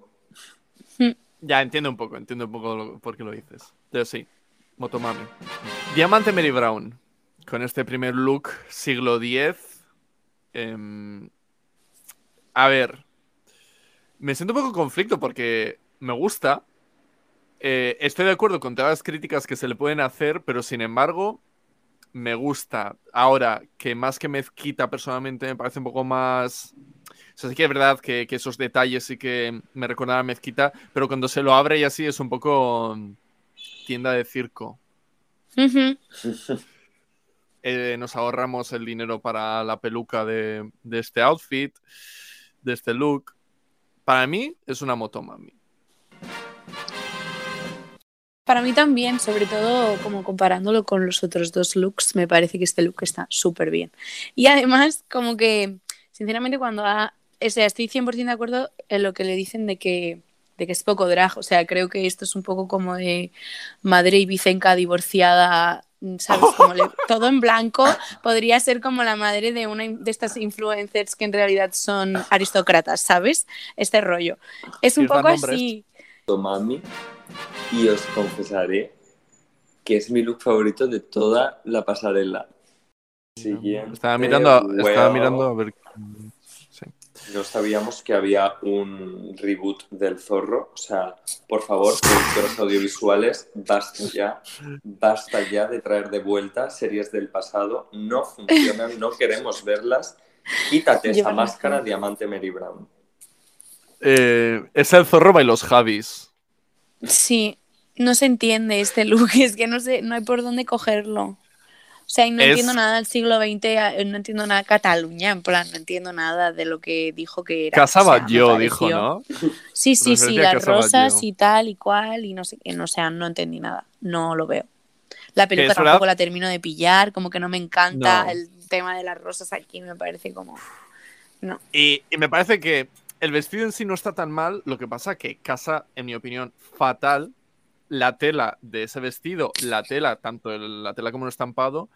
Speaker 1: Ya, entiendo un poco, entiendo un poco lo- por qué lo dices. Pero sí, Motomami. Diamante Mary Brown, con este primer look siglo X. a ver, me siento un poco en conflicto porque me gusta. Eh, estoy de acuerdo con todas las críticas que se le pueden hacer, pero sin embargo, me gusta. Ahora, que más que mezquita personalmente me parece un poco más... O sea, sí que es verdad que, que esos detalles sí que me recuerdan a mezquita, pero cuando se lo abre y así es un poco mm, tienda de circo. Eh, nos ahorramos el dinero para la peluca de, de este outfit, de este look. Para mí es una motomami.
Speaker 3: Para mí también, sobre todo como comparándolo con los otros dos looks, me parece que este look está súper bien. Y además, como que, sinceramente, cuando ha, o sea, estoy 100% de acuerdo en lo que le dicen de que, de que es poco drag. O sea, creo que esto es un poco como de madre ibicenca divorciada, ¿sabes? Como le- todo en blanco. Podría ser como la madre de una de estas influencers que en realidad son aristócratas, ¿sabes? Este rollo. Es un
Speaker 1: ¿Quieres dar
Speaker 3: poco así.
Speaker 2: Motomami. Y os confesaré que es mi look favorito de toda la pasarela. Siguiente.
Speaker 1: Estaba mirando, estaba mirando a ver.
Speaker 2: No sabíamos que había un reboot del zorro. O sea, por favor, productores audiovisuales, basta ya. Basta ya de traer de vuelta series del pasado. No funcionan, no queremos verlas. Quítate esa máscara. Diamante Mary Brown.
Speaker 1: Eh, es el zorro y los Javis.
Speaker 3: Sí, no se entiende este look, es que no sé, no hay por dónde cogerlo. O sea, no
Speaker 1: Es-
Speaker 3: entiendo nada del siglo XX, eh, no entiendo nada de Cataluña, en plan, no entiendo nada de lo que dijo que era.
Speaker 1: Casa
Speaker 3: o sea,
Speaker 1: dijo, ¿no?
Speaker 3: Sí, sí, sí, las rosas y tal y cual, y no sé qué, no, o sea, no entendí nada, no lo veo. La
Speaker 1: verdad-
Speaker 3: tampoco la termino de pillar, como que no me encanta
Speaker 1: No.
Speaker 3: el tema de las rosas aquí, me parece como... No.
Speaker 1: Y, y me parece que el vestido en sí no está tan mal, lo que pasa que casa, en mi opinión, fatal la tela de ese vestido, la tela, tanto el- la tela como el estampado,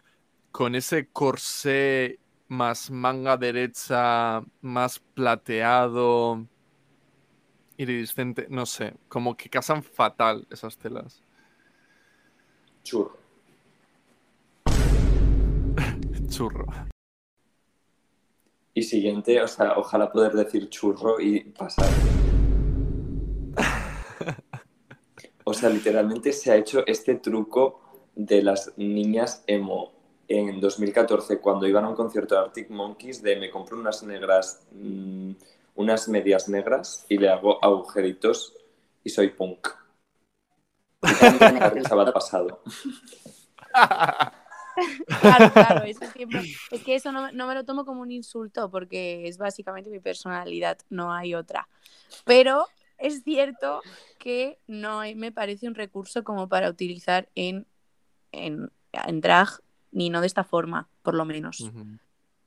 Speaker 1: con ese corsé más manga derecha, más plateado, iridiscente, no sé, como que casan fatal esas telas.
Speaker 2: Churro.
Speaker 1: Churro.
Speaker 2: Y siguiente, o sea, ojalá poder decir churro y pasar. O sea, literalmente se ha hecho este truco de las niñas emo en 2014 cuando iban a un concierto de Arctic Monkeys de me compro unas negras, mm, unas medias negras y le hago agujeritos y soy punk. El chaval pasado.
Speaker 3: Claro, claro, eso siempre. Es que eso no, no me lo tomo como un insulto porque es básicamente mi personalidad, no hay otra. Pero es cierto que no me parece un recurso como para utilizar en, en, en drag, ni no de esta forma, por lo menos.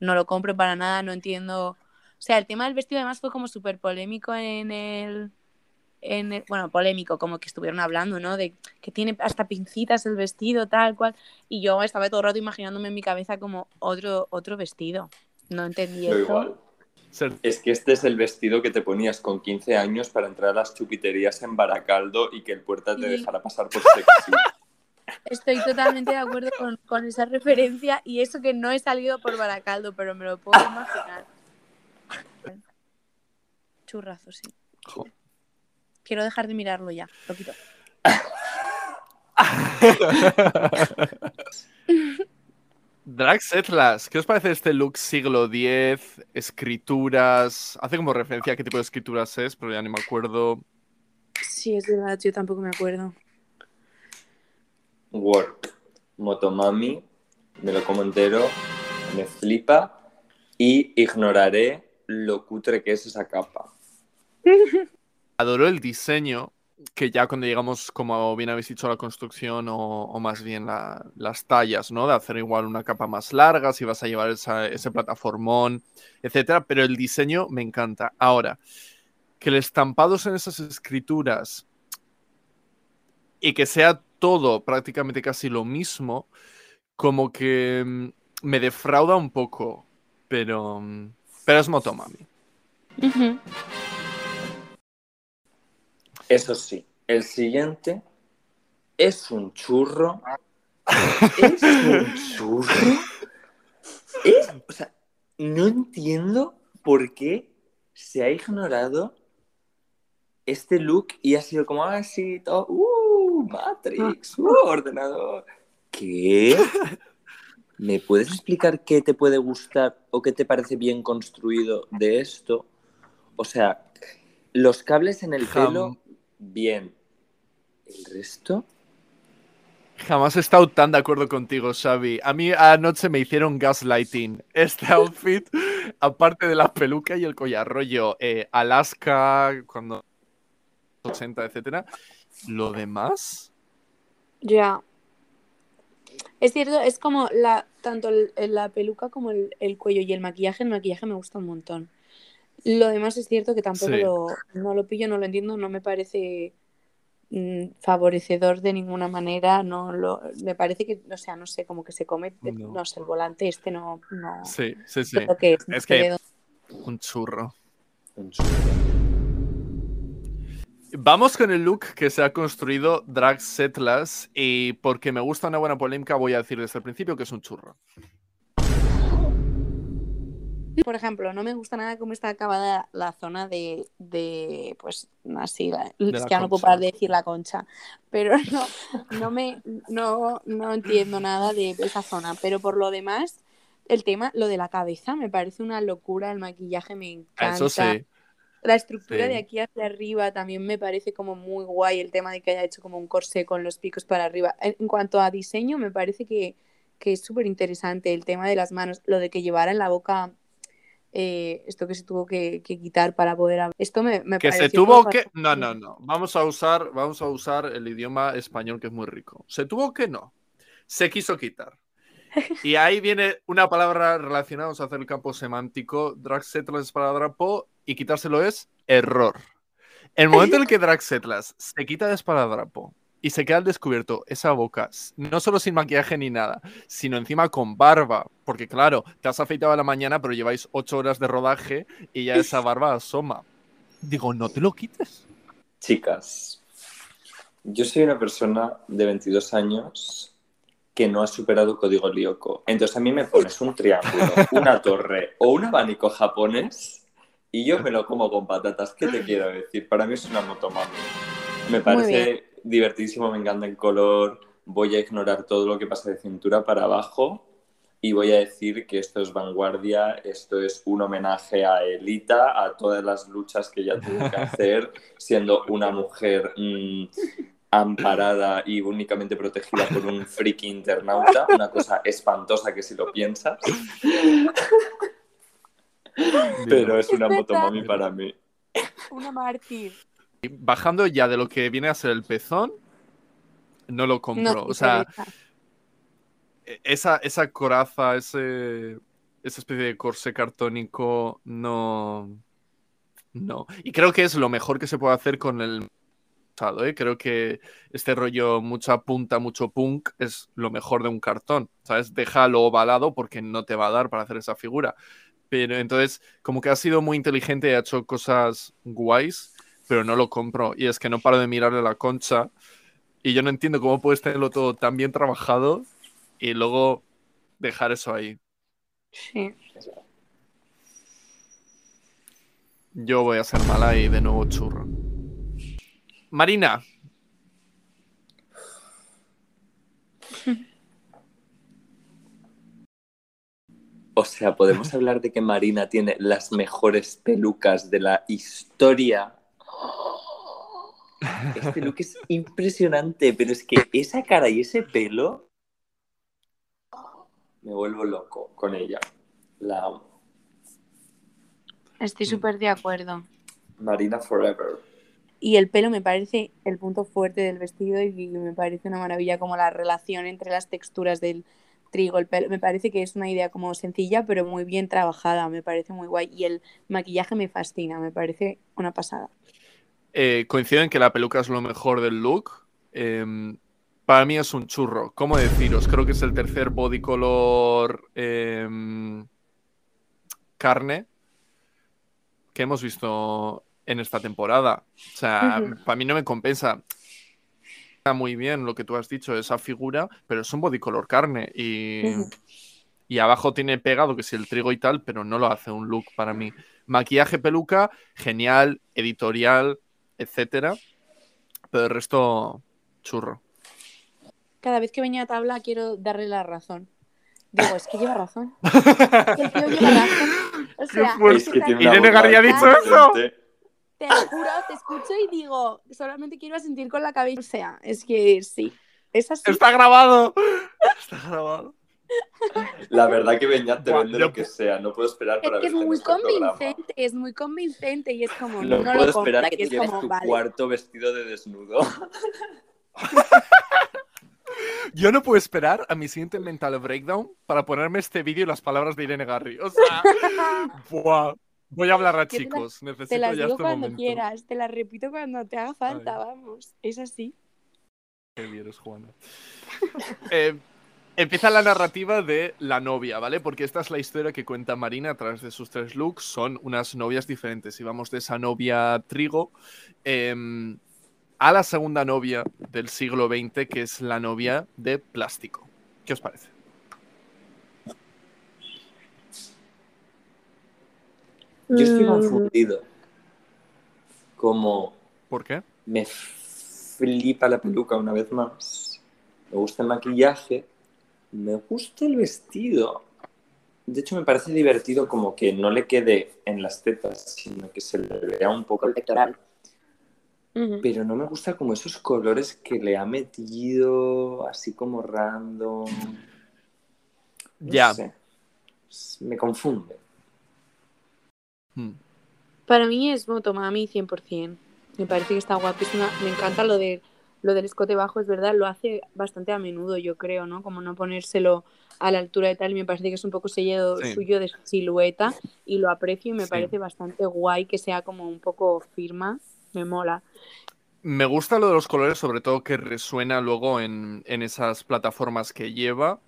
Speaker 3: No lo compro para nada, no entiendo. O sea, el tema del vestido además fue como súper polémico en el, en el- Bueno, polémico, como que estuvieron hablando, ¿no? De que tiene hasta pincitas el vestido, tal cual. Y yo estaba todo el rato imaginándome en mi cabeza como otro, otro vestido. No entendí
Speaker 2: Yo
Speaker 3: eso.
Speaker 2: igual. Es que este es el vestido que te ponías con 15 años para entrar a las chupiterías en Baracaldo y que el puerta te
Speaker 3: Sí.
Speaker 2: dejara pasar por sexy.
Speaker 3: Estoy totalmente de acuerdo con, con esa referencia y eso que no he salido por Baracaldo, pero me lo puedo imaginar. Churrazo, sí.
Speaker 1: Jo.
Speaker 3: Quiero dejar de mirarlo ya. Lo quito.
Speaker 1: Drag Setlas, ¿qué os parece este look siglo X? Escrituras. Hace como referencia a qué tipo de escrituras es, pero ya ni me acuerdo.
Speaker 3: Sí, es verdad, yo tampoco me acuerdo.
Speaker 2: Work. Motomami. Me lo como entero. Me flipa. Y ignoraré lo cutre que es esa capa.
Speaker 1: Adoro el diseño, que ya cuando llegamos, como bien habéis dicho, la construcción o, más bien la- las tallas, ¿no? De hacer igual una capa más larga, si vas a llevar ese plataformón, etcétera. Pero el diseño me encanta. Ahora, que el estampado en esas escrituras y que sea todo prácticamente casi lo mismo, como que mm, me defrauda un poco. Pero, mm, pero es Motomami.
Speaker 3: Ujú.
Speaker 2: Eso sí. El siguiente es un churro. ¿Es un churro? Es, o sea, no entiendo por qué se ha ignorado este look y ha sido como, ah, sí, todo, uh, Matrix, uh, ordenador. ¿Qué? ¿Me puedes explicar qué te puede gustar o qué te parece bien construido de esto? O sea, los cables en el pelo, bien. ¿El resto?
Speaker 1: Jamás he estado tan de acuerdo contigo, Xavi. A mí anoche me hicieron gaslighting. Este outfit, aparte de la peluca y el collar rollo eh, Alaska, cuando 80, etcétera. Lo demás.
Speaker 3: Ya. Es cierto, es como la tanto la peluca como el, cuello y el maquillaje. El maquillaje me gusta un montón. Lo demás es cierto que tampoco lo, no lo pillo, no lo entiendo, no me parece Mm, favorecedor de ninguna manera, no lo, me parece que, o sea, no sé, como que se come, no, sé, el volante este no, no
Speaker 1: sí, sí, sí. es, que un churro. Un churro. Vamos con el look que se ha construido Drag Setlas y porque me gusta una buena polémica voy a decir desde el principio que es un churro.
Speaker 3: Por ejemplo, no me gusta nada cómo está acabada la zona de, de pues así, es que ya no puedo parar de decir la concha, pero no, no me, no, no entiendo nada de esa zona, pero por lo demás, el tema, lo de la cabeza, me parece una locura, el maquillaje me encanta. Eso sí. La estructura de aquí hacia arriba también me parece como muy guay el tema de que haya hecho como un corsé con los picos para arriba. En cuanto a diseño, me parece que, que es súper interesante el tema de las manos, lo de que llevara en la boca eh, esto que se tuvo que, quitar para poder esto me, me
Speaker 1: que se tuvo que no no no vamos a usar vamos a usar el idioma español que es muy rico. Se tuvo que no. Se quiso quitar y ahí viene una palabra relacionada vamos a hacer el campo semántico drag settlers para drapo y quitárselo es error el momento en el que drag settlers se quita de esparadrapo y se queda al descubierto esa boca, no solo sin maquillaje ni nada, sino encima con barba, porque claro, te has afeitado a la mañana, pero lleváis ocho horas de rodaje y ya esa barba asoma. Digo, no te lo quites.
Speaker 2: Chicas, yo soy una persona de 22 años que no ha superado código Lyoko. Entonces a mí me pones un triángulo, una torre o un abanico japonés y yo me lo como con patatas. ¿Qué te quiero decir? Para mí es una motomami. Me parece divertidísimo, me encanta el color. Voy a ignorar todo lo que pasa de cintura para abajo y voy a decir que esto es vanguardia, esto es un homenaje a Elita, a todas las luchas que ella tuvo que hacer siendo una mujer mm, amparada y únicamente protegida por un friki internauta, una cosa espantosa que si lo piensas. Pero es una motomami para mí.
Speaker 3: Una mártir.
Speaker 1: Bajando ya de lo que viene a ser el pezón, no lo compro. o sea, e, esa, esa coraza, ese, esa especie de corsé cartónico, no. No. Y creo que es lo mejor que se puede hacer con el ¿eh? Creo que este rollo, mucha punta, mucho punk, es lo mejor de un cartón. ¿Sabes? Déjalo ovalado porque no te va a dar para hacer esa figura. Pero entonces, como que ha sido muy inteligente y ha hecho cosas guays pero no lo compro. Y es que no paro de mirarle la concha. Y yo no entiendo cómo puedes tenerlo todo tan bien trabajado y luego dejar eso ahí. Sí. Yo voy a ser mala y de nuevo churro. Marina.
Speaker 2: O sea, podemos hablar de que Marina tiene las mejores pelucas de la historia este look es impresionante, pero es que esa cara y ese pelo me vuelvo loco con ella. La amo.
Speaker 3: Estoy súper de acuerdo.
Speaker 2: Marina Forever.
Speaker 3: Y el pelo me parece el punto fuerte del vestido y me parece una maravilla como la relación entre las texturas del trigo, el pelo. Me parece que es una idea como sencilla pero muy bien trabajada, me parece muy guay. Y el maquillaje me fascina, me parece una pasada.
Speaker 1: Eh, coincido en que la peluca es lo mejor del look. Em, para mí es un churro. ¿Cómo deciros? Creo que es el tercer body color em, carne que hemos visto en esta temporada. O sea, para mí no me compensa. muy bien lo que tú has dicho, esa figura, pero es un body color carne y, y abajo tiene pegado que si el trigo y tal, pero no lo hace un look para mí. Maquillaje, peluca, genial, editorial, etcétera, pero el resto churro.
Speaker 3: Cada vez que venía a tabla quiero darle la razón. Digo, es que lleva razón. El tío lleva razón. O sea,
Speaker 1: fuerte.
Speaker 2: Es que tiene
Speaker 1: ¿Irene Garri ha dicho eso?
Speaker 3: Te lo juro, te escucho y digo, solamente quiero sentir con la cabeza. O sea, es que sí. Es así.
Speaker 1: Está grabado. Está grabado.
Speaker 2: La verdad que Beñat te vende lo que sea, no puedo esperar
Speaker 3: Es
Speaker 2: para
Speaker 3: que es
Speaker 2: verte en
Speaker 3: muy
Speaker 2: este programa.
Speaker 3: convincente, es muy convincente y es como,
Speaker 2: No,
Speaker 3: no,
Speaker 2: puedo
Speaker 3: lo
Speaker 2: esperar
Speaker 3: y
Speaker 2: que
Speaker 3: es como,
Speaker 2: tu
Speaker 3: vale.
Speaker 2: cuarto vestido de desnudo.
Speaker 1: Yo no puedo esperar a mi siguiente mental breakdown para ponerme este vídeo y las palabras de Irene Garri. O sea, buah. Voy a hablar a
Speaker 3: Yo te la-
Speaker 1: chicos. Necesito
Speaker 3: Te las
Speaker 1: ya
Speaker 3: digo
Speaker 1: este
Speaker 3: cuando
Speaker 1: momento.
Speaker 3: quieras, te las repito cuando te haga falta,
Speaker 1: Ay.
Speaker 3: vamos. Es así.
Speaker 1: Qué bien eres, Juana. Eh, empieza la narrativa de la novia, ¿vale? Porque esta es la historia que cuenta Marina a través de sus tres looks. Son unas novias diferentes. Y vamos de esa novia trigo em, a la segunda novia del siglo XX, que es la novia de plástico. ¿Qué os parece?
Speaker 2: Yo estoy
Speaker 3: Mm.
Speaker 2: confundido. Como
Speaker 1: ¿Por qué?
Speaker 2: me flipa la peluca una vez más. Me gusta el maquillaje. Me gusta el vestido. De hecho, me parece divertido como que no le quede en las tetas, sino que se le vea un poco el pectoral. Pero no me gusta como esos colores que le ha metido así como random. No
Speaker 1: Ya.
Speaker 2: sé. Me confunde.
Speaker 1: Hmm.
Speaker 3: Para mí es Motomami 100%. Me parece que está guapísima. Me encanta lo, de, lo del escote bajo, es verdad. Lo hace bastante a menudo, yo creo, ¿no? Como no ponérselo a la altura de tal. Me parece que es un poco sello
Speaker 1: Sí.
Speaker 3: suyo de su silueta. Y lo aprecio y me
Speaker 1: Sí.
Speaker 3: parece bastante guay que sea como un poco firma. Me mola.
Speaker 1: Me gusta lo de los colores, sobre todo que resuena luego en, en esas plataformas que lleva.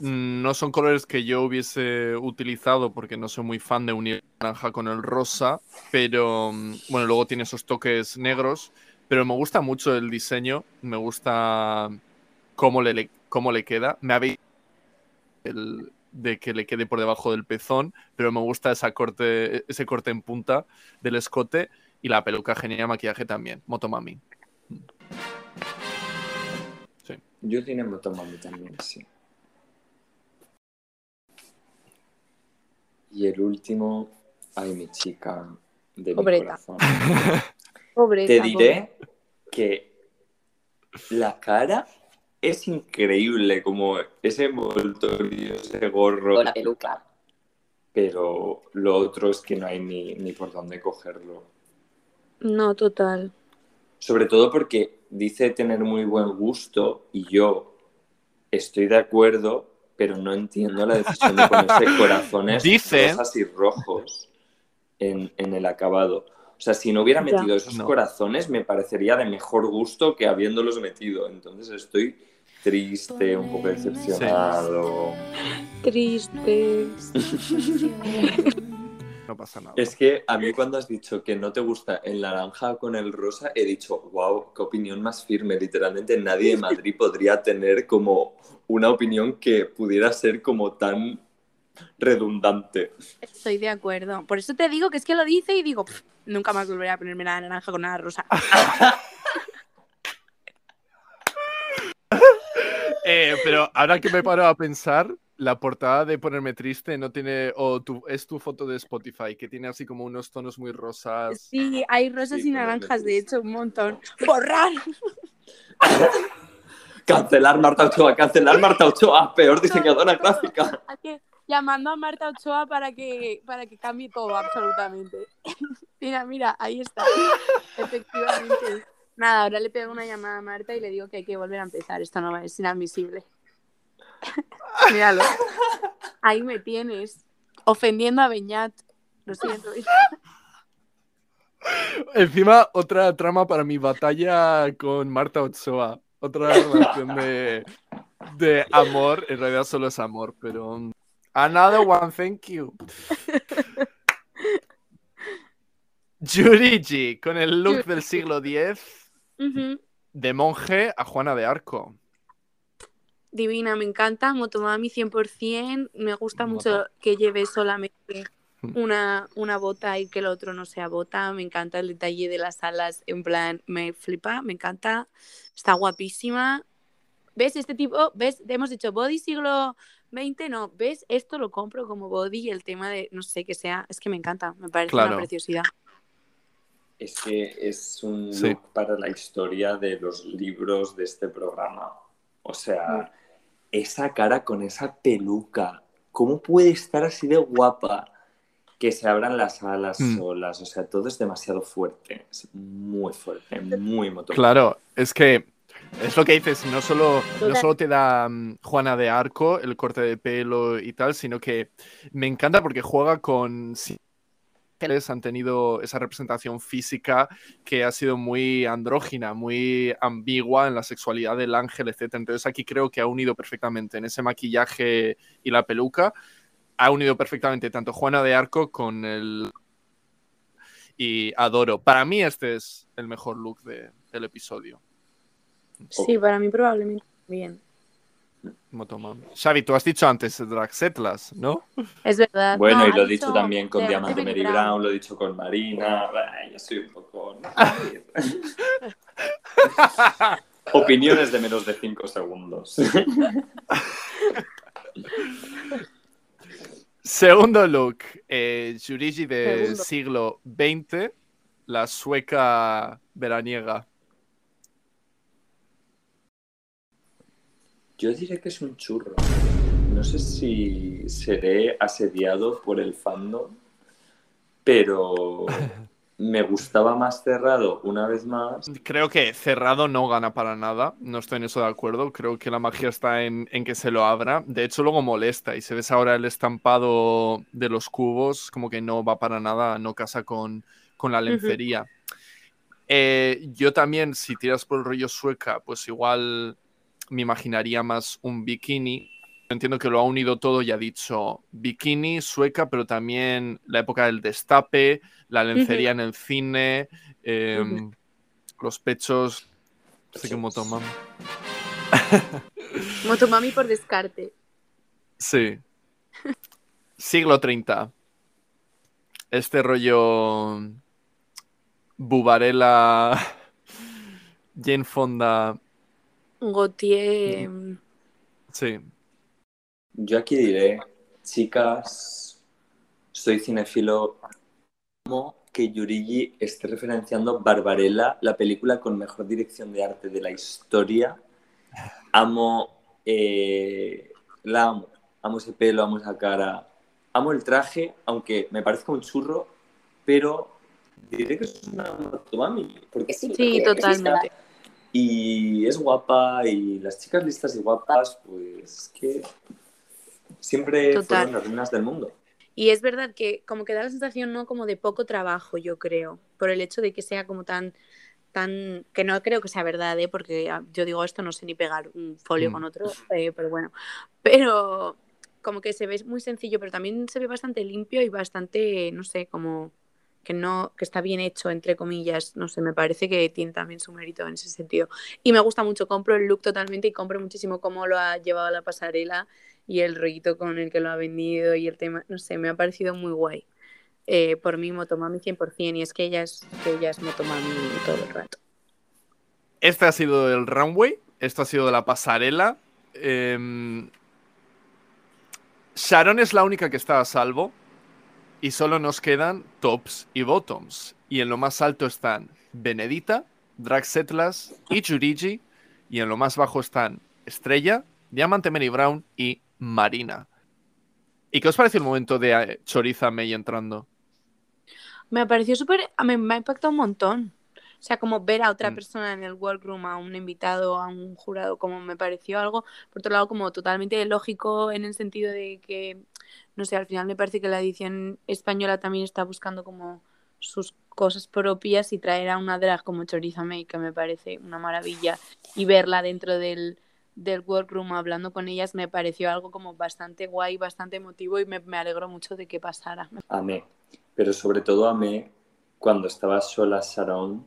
Speaker 1: Mm, No son colores que yo hubiese utilizado porque no soy muy fan de unir naranja con el rosa, pero mm, bueno, luego tiene esos toques negros, pero me gusta mucho el diseño, me gusta cómo le, cómo le queda. Me habéis el de que le quede por debajo del pezón, pero me gusta esa corte, ese corte en punta del escote y la peluca genial, maquillaje también. Motomami.
Speaker 2: Yo tiene Motomami también, sí. Y el último, ay, mi chica de mi
Speaker 3: Pobreta.
Speaker 2: corazón.
Speaker 3: Pobre.
Speaker 2: Te diré que la cara es increíble, como ese envoltorio, ese gorro.
Speaker 4: la peluca.
Speaker 2: Pero lo otro es que no hay ni, ni por dónde cogerlo.
Speaker 3: No, total.
Speaker 2: Sobre todo porque dice tener muy buen gusto y yo estoy de acuerdo, pero no entiendo la decisión de ponerse corazones
Speaker 1: Dice-
Speaker 2: rosas y rojos en, en el acabado. O sea, si no hubiera
Speaker 3: Ya.
Speaker 2: metido esos
Speaker 1: No.
Speaker 2: corazones, me parecería de mejor gusto que habiéndolos metido. Entonces estoy triste, un poco decepcionado.
Speaker 3: Triste.
Speaker 1: No pasa nada.
Speaker 2: Es que a mí cuando has dicho que no te gusta el naranja con el rosa, he dicho, wow, qué opinión más firme. Literalmente nadie de Madrid podría tener como una opinión que pudiera ser como tan redundante.
Speaker 3: Estoy de acuerdo. Por eso te digo que es que lo dice y digo, "Pff, nunca más volveré a ponerme la naranja con la rosa.
Speaker 1: Eh, pero ahora que me paro a pensar, la portada de Ponerme Triste no tiene. O tu, es tu foto de Spotify, que tiene así como unos tonos muy rosas.
Speaker 3: Sí, hay rosas
Speaker 2: Sí,
Speaker 3: y
Speaker 2: ponerme
Speaker 3: naranjas, de hecho, un montón. ¡Borrar!
Speaker 2: Cancelar Marta Ochoa, cancelar Marta Ochoa, peor diseñadora gráfica.
Speaker 3: Llamando a Marta Ochoa para que, para que cambie todo, absolutamente. mira, mira, ahí está. Efectivamente. Nada, ahora le pego una llamada a Marta y le digo que hay que volver a empezar. Esto no es inadmisible. Míralo. Ahí me tienes. Ofendiendo a Beñat. Lo siento.
Speaker 1: Encima, otra trama para mi batalla con Marta Ochoa. Otra relación de, de amor. En realidad solo es amor, pero. um, Another one, thank you. Yurigi, con el look del siglo X. De monje a Juana de Arco.
Speaker 3: Divina, me encanta. Motomami 100%. Me gusta mucho que lleve solamente
Speaker 1: Mm.
Speaker 3: una, una bota y que el otro no sea bota. Me encanta el detalle de las alas. En plan, me flipa, me encanta. Está guapísima. ¿Ves este tipo? ¿Ves? Hemos dicho body siglo XX, no. ¿Ves? Esto lo compro como body y el tema de, no sé, que sea. Es que me encanta. Me parece
Speaker 1: Claro.
Speaker 3: una preciosidad.
Speaker 2: Es que es un
Speaker 1: Sí.
Speaker 2: look para la historia de los libros de este programa. O sea, esa cara con esa peluca, ¿cómo puede estar así de guapa? Que se abran las alas
Speaker 1: Mm.
Speaker 2: solas, o sea, todo es demasiado fuerte, es muy fuerte, muy motor.
Speaker 1: Claro, es que es lo que dices, no solo, no solo te da mm, Juana de Arco el corte de pelo y tal, sino que me encanta porque juega con... han tenido esa representación física que ha sido muy andrógina, muy ambigua en la sexualidad del ángel, etc. Entonces aquí creo que ha unido perfectamente en ese maquillaje y la peluca, ha unido perfectamente tanto Juana de Arco con el... Y adoro. Para mí este es el mejor look de- del episodio.
Speaker 3: Sí, para mí probablemente bien.
Speaker 1: Motomami. Xavi, tú has dicho antes Draxetlas, ¿no?
Speaker 3: Es verdad.
Speaker 2: Bueno,
Speaker 3: No,
Speaker 2: y lo he dicho
Speaker 3: dicho
Speaker 2: también con
Speaker 3: Diamante Mary Brown.
Speaker 2: Brown, lo he dicho con Marina. Ay, yo soy un poco. Opiniones de menos de 5 segundos.
Speaker 1: Segundo look, eh, Yurigi del
Speaker 3: Segundo.
Speaker 1: siglo XX, la sueca veraniega.
Speaker 2: Yo diré que es un churro. No sé si seré asediado por el fandom, pero me gustaba más cerrado una vez más.
Speaker 1: Creo que cerrado no gana para nada, no estoy en eso de acuerdo, creo que la magia está en, en que se lo abra, de hecho luego molesta y si ves ahora el estampado de los cubos, como que no va para nada, no casa con, con la lencería. Eh, yo también, si tiras por el rollo sueca, pues igual me imaginaría más un bikini. Entiendo que lo ha unido todo y ha dicho bikini, sueca, pero también la época del destape, la lencería en el cine, eh,
Speaker 3: Ujú.
Speaker 1: los pechos. Sé que Motomami.
Speaker 3: Motomami por descarte.
Speaker 1: Sí. Siglo 30. Este rollo. Bubarela. Jane Fonda.
Speaker 3: Gautier.
Speaker 1: Sí.
Speaker 2: Yo aquí diré, chicas, soy cinefilo. Amo que Yurigi esté referenciando Barbarella, la película con mejor dirección de arte de la historia. Amo, eh, la amo, amo ese pelo, amo esa cara, amo el traje, aunque me parezca un churro, pero diré que es una motomami. Porque sí,
Speaker 3: Sí, totalmente.
Speaker 2: Y es guapa, y las chicas listas y guapas, pues que siempre
Speaker 3: Total.
Speaker 2: fueron las reinas del mundo.
Speaker 3: Y es verdad que como que da la sensación, ¿no? Como de poco trabajo, yo creo. Por el hecho de que sea como tan tan que no creo que sea verdad, ¿eh? porque yo digo esto, no sé ni pegar un folio
Speaker 1: Mm.
Speaker 3: con otro, eh, pero bueno. Pero como que se ve muy sencillo, pero también se ve bastante limpio y bastante, no sé, como que no, que está bien hecho, entre comillas, no sé, me parece que tiene también su mérito en ese sentido. Y me gusta mucho, compro el look totalmente y compro muchísimo cómo lo ha llevado a la pasarela y el rollito con el que lo ha vendido y el tema, no sé, me ha parecido muy guay. Eh, por mí, Motomami 100%, y es que ella es, que ella es Motomami todo el rato.
Speaker 1: Este ha sido el runway. Esto ha sido de la pasarela. Em, Sharon es la única que está a salvo. Y solo nos quedan tops y bottoms. Y en lo más alto están Benedita, Draxetlas y Jurigi. Y en lo más bajo están Estrella, Diamante Mary Brown y Marina. ¿Y qué os parece el momento de eh, Choriza May entrando?
Speaker 3: Me pareció súper, me, me ha impactado un montón. O sea, como ver a otra
Speaker 1: Mm.
Speaker 3: persona en el workroom, a un invitado, a un jurado, como me pareció algo, por otro lado, como totalmente lógico en el sentido de que, no sé, al final me parece que la edición española también está buscando como sus cosas propias y traer a una drag como Choriza May, que me parece una maravilla, y verla dentro del, del workroom hablando con ellas me pareció algo como bastante guay, bastante emotivo y me, me alegro mucho de que pasara.
Speaker 2: Amé, pero sobre todo amé cuando estaba sola Sharon,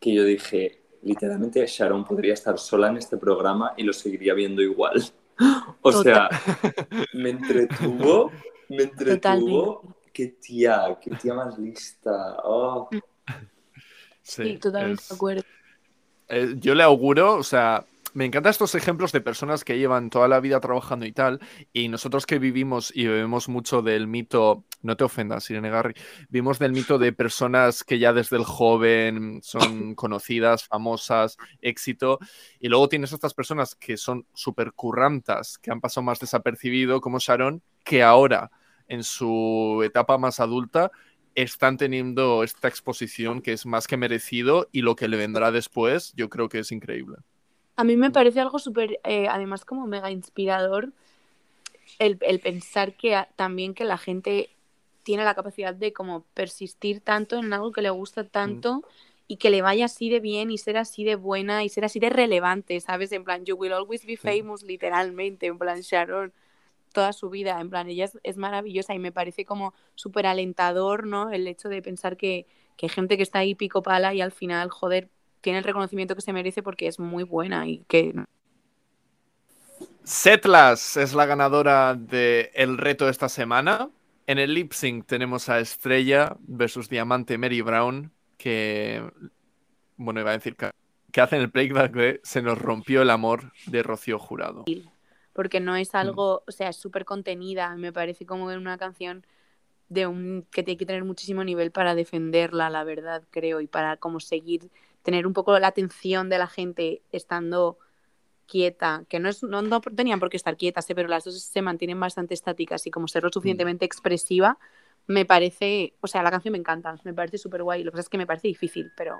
Speaker 2: que yo dije, literalmente Sharon podría estar sola en este programa y lo seguiría viendo igual. O sea, me entretuvo, me entretuvo. Qué tía, qué tía más lista. Oh.
Speaker 3: Sí, totalmente de acuerdo.
Speaker 1: Eh, yo le auguro, o sea, me encantan estos ejemplos de personas que llevan toda la vida trabajando y tal, y nosotros que vivimos y bebemos mucho del mito, no te ofendas, Irene Garry, vimos del mito de personas que ya desde el joven son conocidas, famosas, éxito, y luego tienes estas personas que son súper currantas, que han pasado más desapercibido, como Sharon, que ahora, en su etapa más adulta, están teniendo esta exposición que es más que merecido y lo que le vendrá después, yo creo que es increíble.
Speaker 3: A mí me parece algo súper, eh, además como mega inspirador, el, pensar que también que la gente tiene la capacidad de como persistir tanto en algo que le gusta tanto mm. y que le vaya así de bien y ser así de buena y ser así de relevante, ¿sabes? En plan, you will always be famous, literalmente, en plan, Sharon, toda su vida, en plan, ella es, maravillosa y me parece como súper alentador, ¿no? El hecho de pensar que, que hay gente que está ahí pico pala y al final, joder, tiene el reconocimiento que se merece porque es muy buena y que...
Speaker 1: Setlas es la ganadora del el reto de esta semana. En el lip sync tenemos a Estrella versus Diamante Mary Brown, que, bueno, iba a decir que, que hacen el playback de Se nos rompió el amor de Rocío Jurado.
Speaker 3: Porque no es algo, o sea, es súper contenida, me parece como una canción de un que tiene que tener muchísimo nivel para defenderla, la verdad, creo, y para como seguir tener un poco la atención de la gente estando quieta, que no, es, no, tenían por qué estar quietas, ¿eh? pero las dos se mantienen bastante estáticas y como ser lo mm. suficientemente expresiva, me parece, o sea, la canción me encanta, me parece súper guay, lo que pasa es que me parece difícil, pero...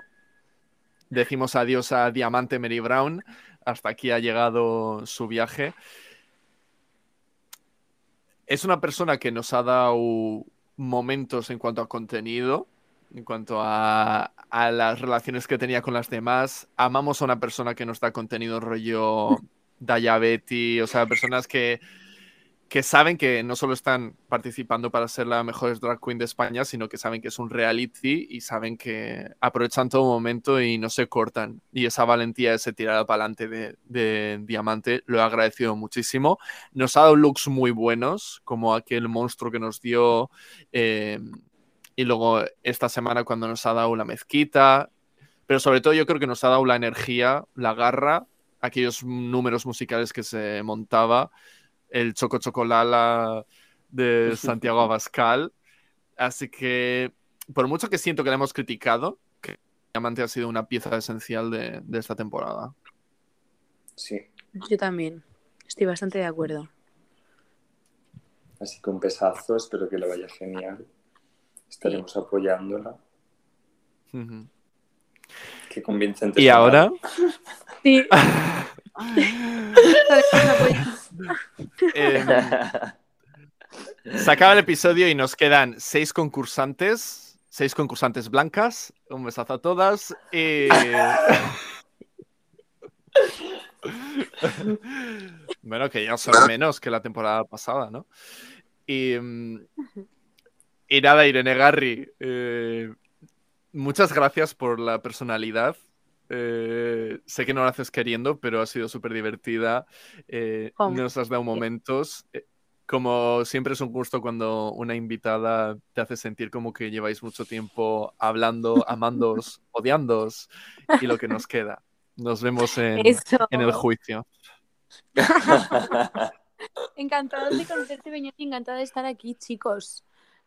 Speaker 1: Decimos adiós a Diamante Mary Brown, hasta aquí ha llegado su viaje. Es una persona que nos ha dado momentos en cuanto a contenido, en cuanto a, las relaciones que tenía con las demás. Amamos a una persona que nos da contenido rollo Daya Betty, o sea, personas que, que saben que no solo están participando para ser la mejor drag queen de España, sino que saben que es un reality y saben que aprovechan todo momento y no se cortan. Y esa valentía, ese tirar para adelante de, de, Diamante, lo he agradecido muchísimo. Nos ha dado looks muy buenos, como aquel monstruo que nos dio. Eh, y luego esta semana cuando nos ha dado la mezquita, pero sobre todo yo creo que nos ha dado la energía, la garra, aquellos números musicales que se montaba, el Choco Chocolala de Santiago Abascal. Así que, por mucho que siento que le hemos criticado, que Diamante ha sido una pieza esencial de, de esta temporada.
Speaker 2: Sí.
Speaker 3: Yo también. Estoy bastante de acuerdo.
Speaker 2: Así que un pesazo, espero que le vaya genial. Estaremos apoyándola. Qué convincente.
Speaker 1: ¿Y ahora?
Speaker 3: Sí.
Speaker 1: Em, se acaba el episodio y nos quedan seis concursantes, seis concursantes blancas. Un besazo a todas. bueno, que ya son menos que la temporada pasada, ¿no? Y, em, y nada, Irene Garri, eh, muchas gracias por la personalidad. Eh, sé que no lo haces queriendo, pero ha sido súper divertida. Eh, nos has dado momentos. como siempre es un gusto cuando una invitada te hace sentir como que lleváis mucho tiempo hablando, amándoos, odiándoos y lo que nos queda. Nos vemos en, en el juicio.
Speaker 3: encantada de conocerte, Beñat, encantada de estar aquí, chicos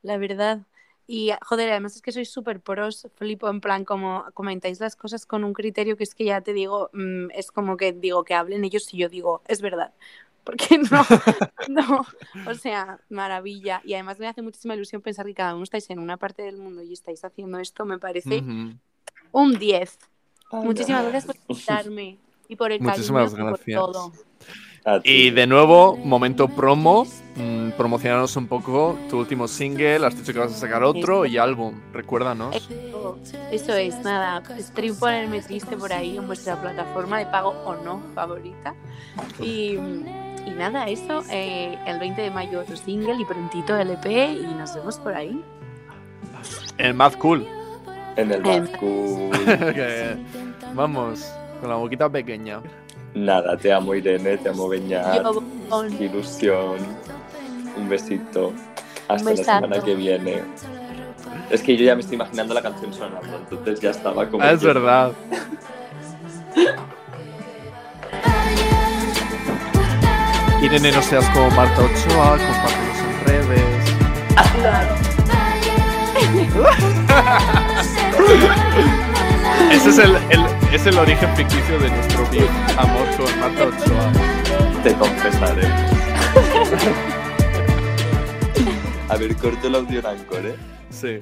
Speaker 3: la verdad. Y joder, además es que sois súper pros, flipo, en plan, como comentáis las cosas con un criterio que es que ya te digo, mm, es como que digo que hablen ellos y yo digo, es verdad. Porque no, no, o sea, maravilla. Y además me hace muchísima ilusión pensar que cada uno estáis en una parte del mundo y estáis haciendo esto, me parece un 10. Muchísimas gracias por invitarme y por el
Speaker 1: Muchísimas gracias. por todo. Y de nuevo, momento promo, mm, promocionaros un poco tu último single, has dicho que vas a sacar otro y álbum, recuérdanos.
Speaker 3: Eso, es, nada, stream ponerme triste por ahí en vuestra plataforma de pago o no favorita. Y, y nada, eso, eh, el 20 de mayo otro single y prontito el EP y nos vemos por ahí.
Speaker 1: El Mad Cool.
Speaker 2: En el Mad Cool.
Speaker 1: Vamos, con la boquita pequeña.
Speaker 2: Nada, te amo Irene, te amo Beñat. Qué ilusión. Un besito. Hasta la semana que viene. Es que yo ya me estoy imaginando la canción sonando, entonces ya estaba como.
Speaker 1: Ah, es
Speaker 2: que-
Speaker 1: verdad. Irene, no seas como Marta Ochoa, compártenos en redes. Ese es el, el- es el origen ficticio de nuestro beef, amor con Marta Ochoa.
Speaker 2: Te confesaré. A ver, corto el audio en Anchor, ¿eh?
Speaker 1: Sí.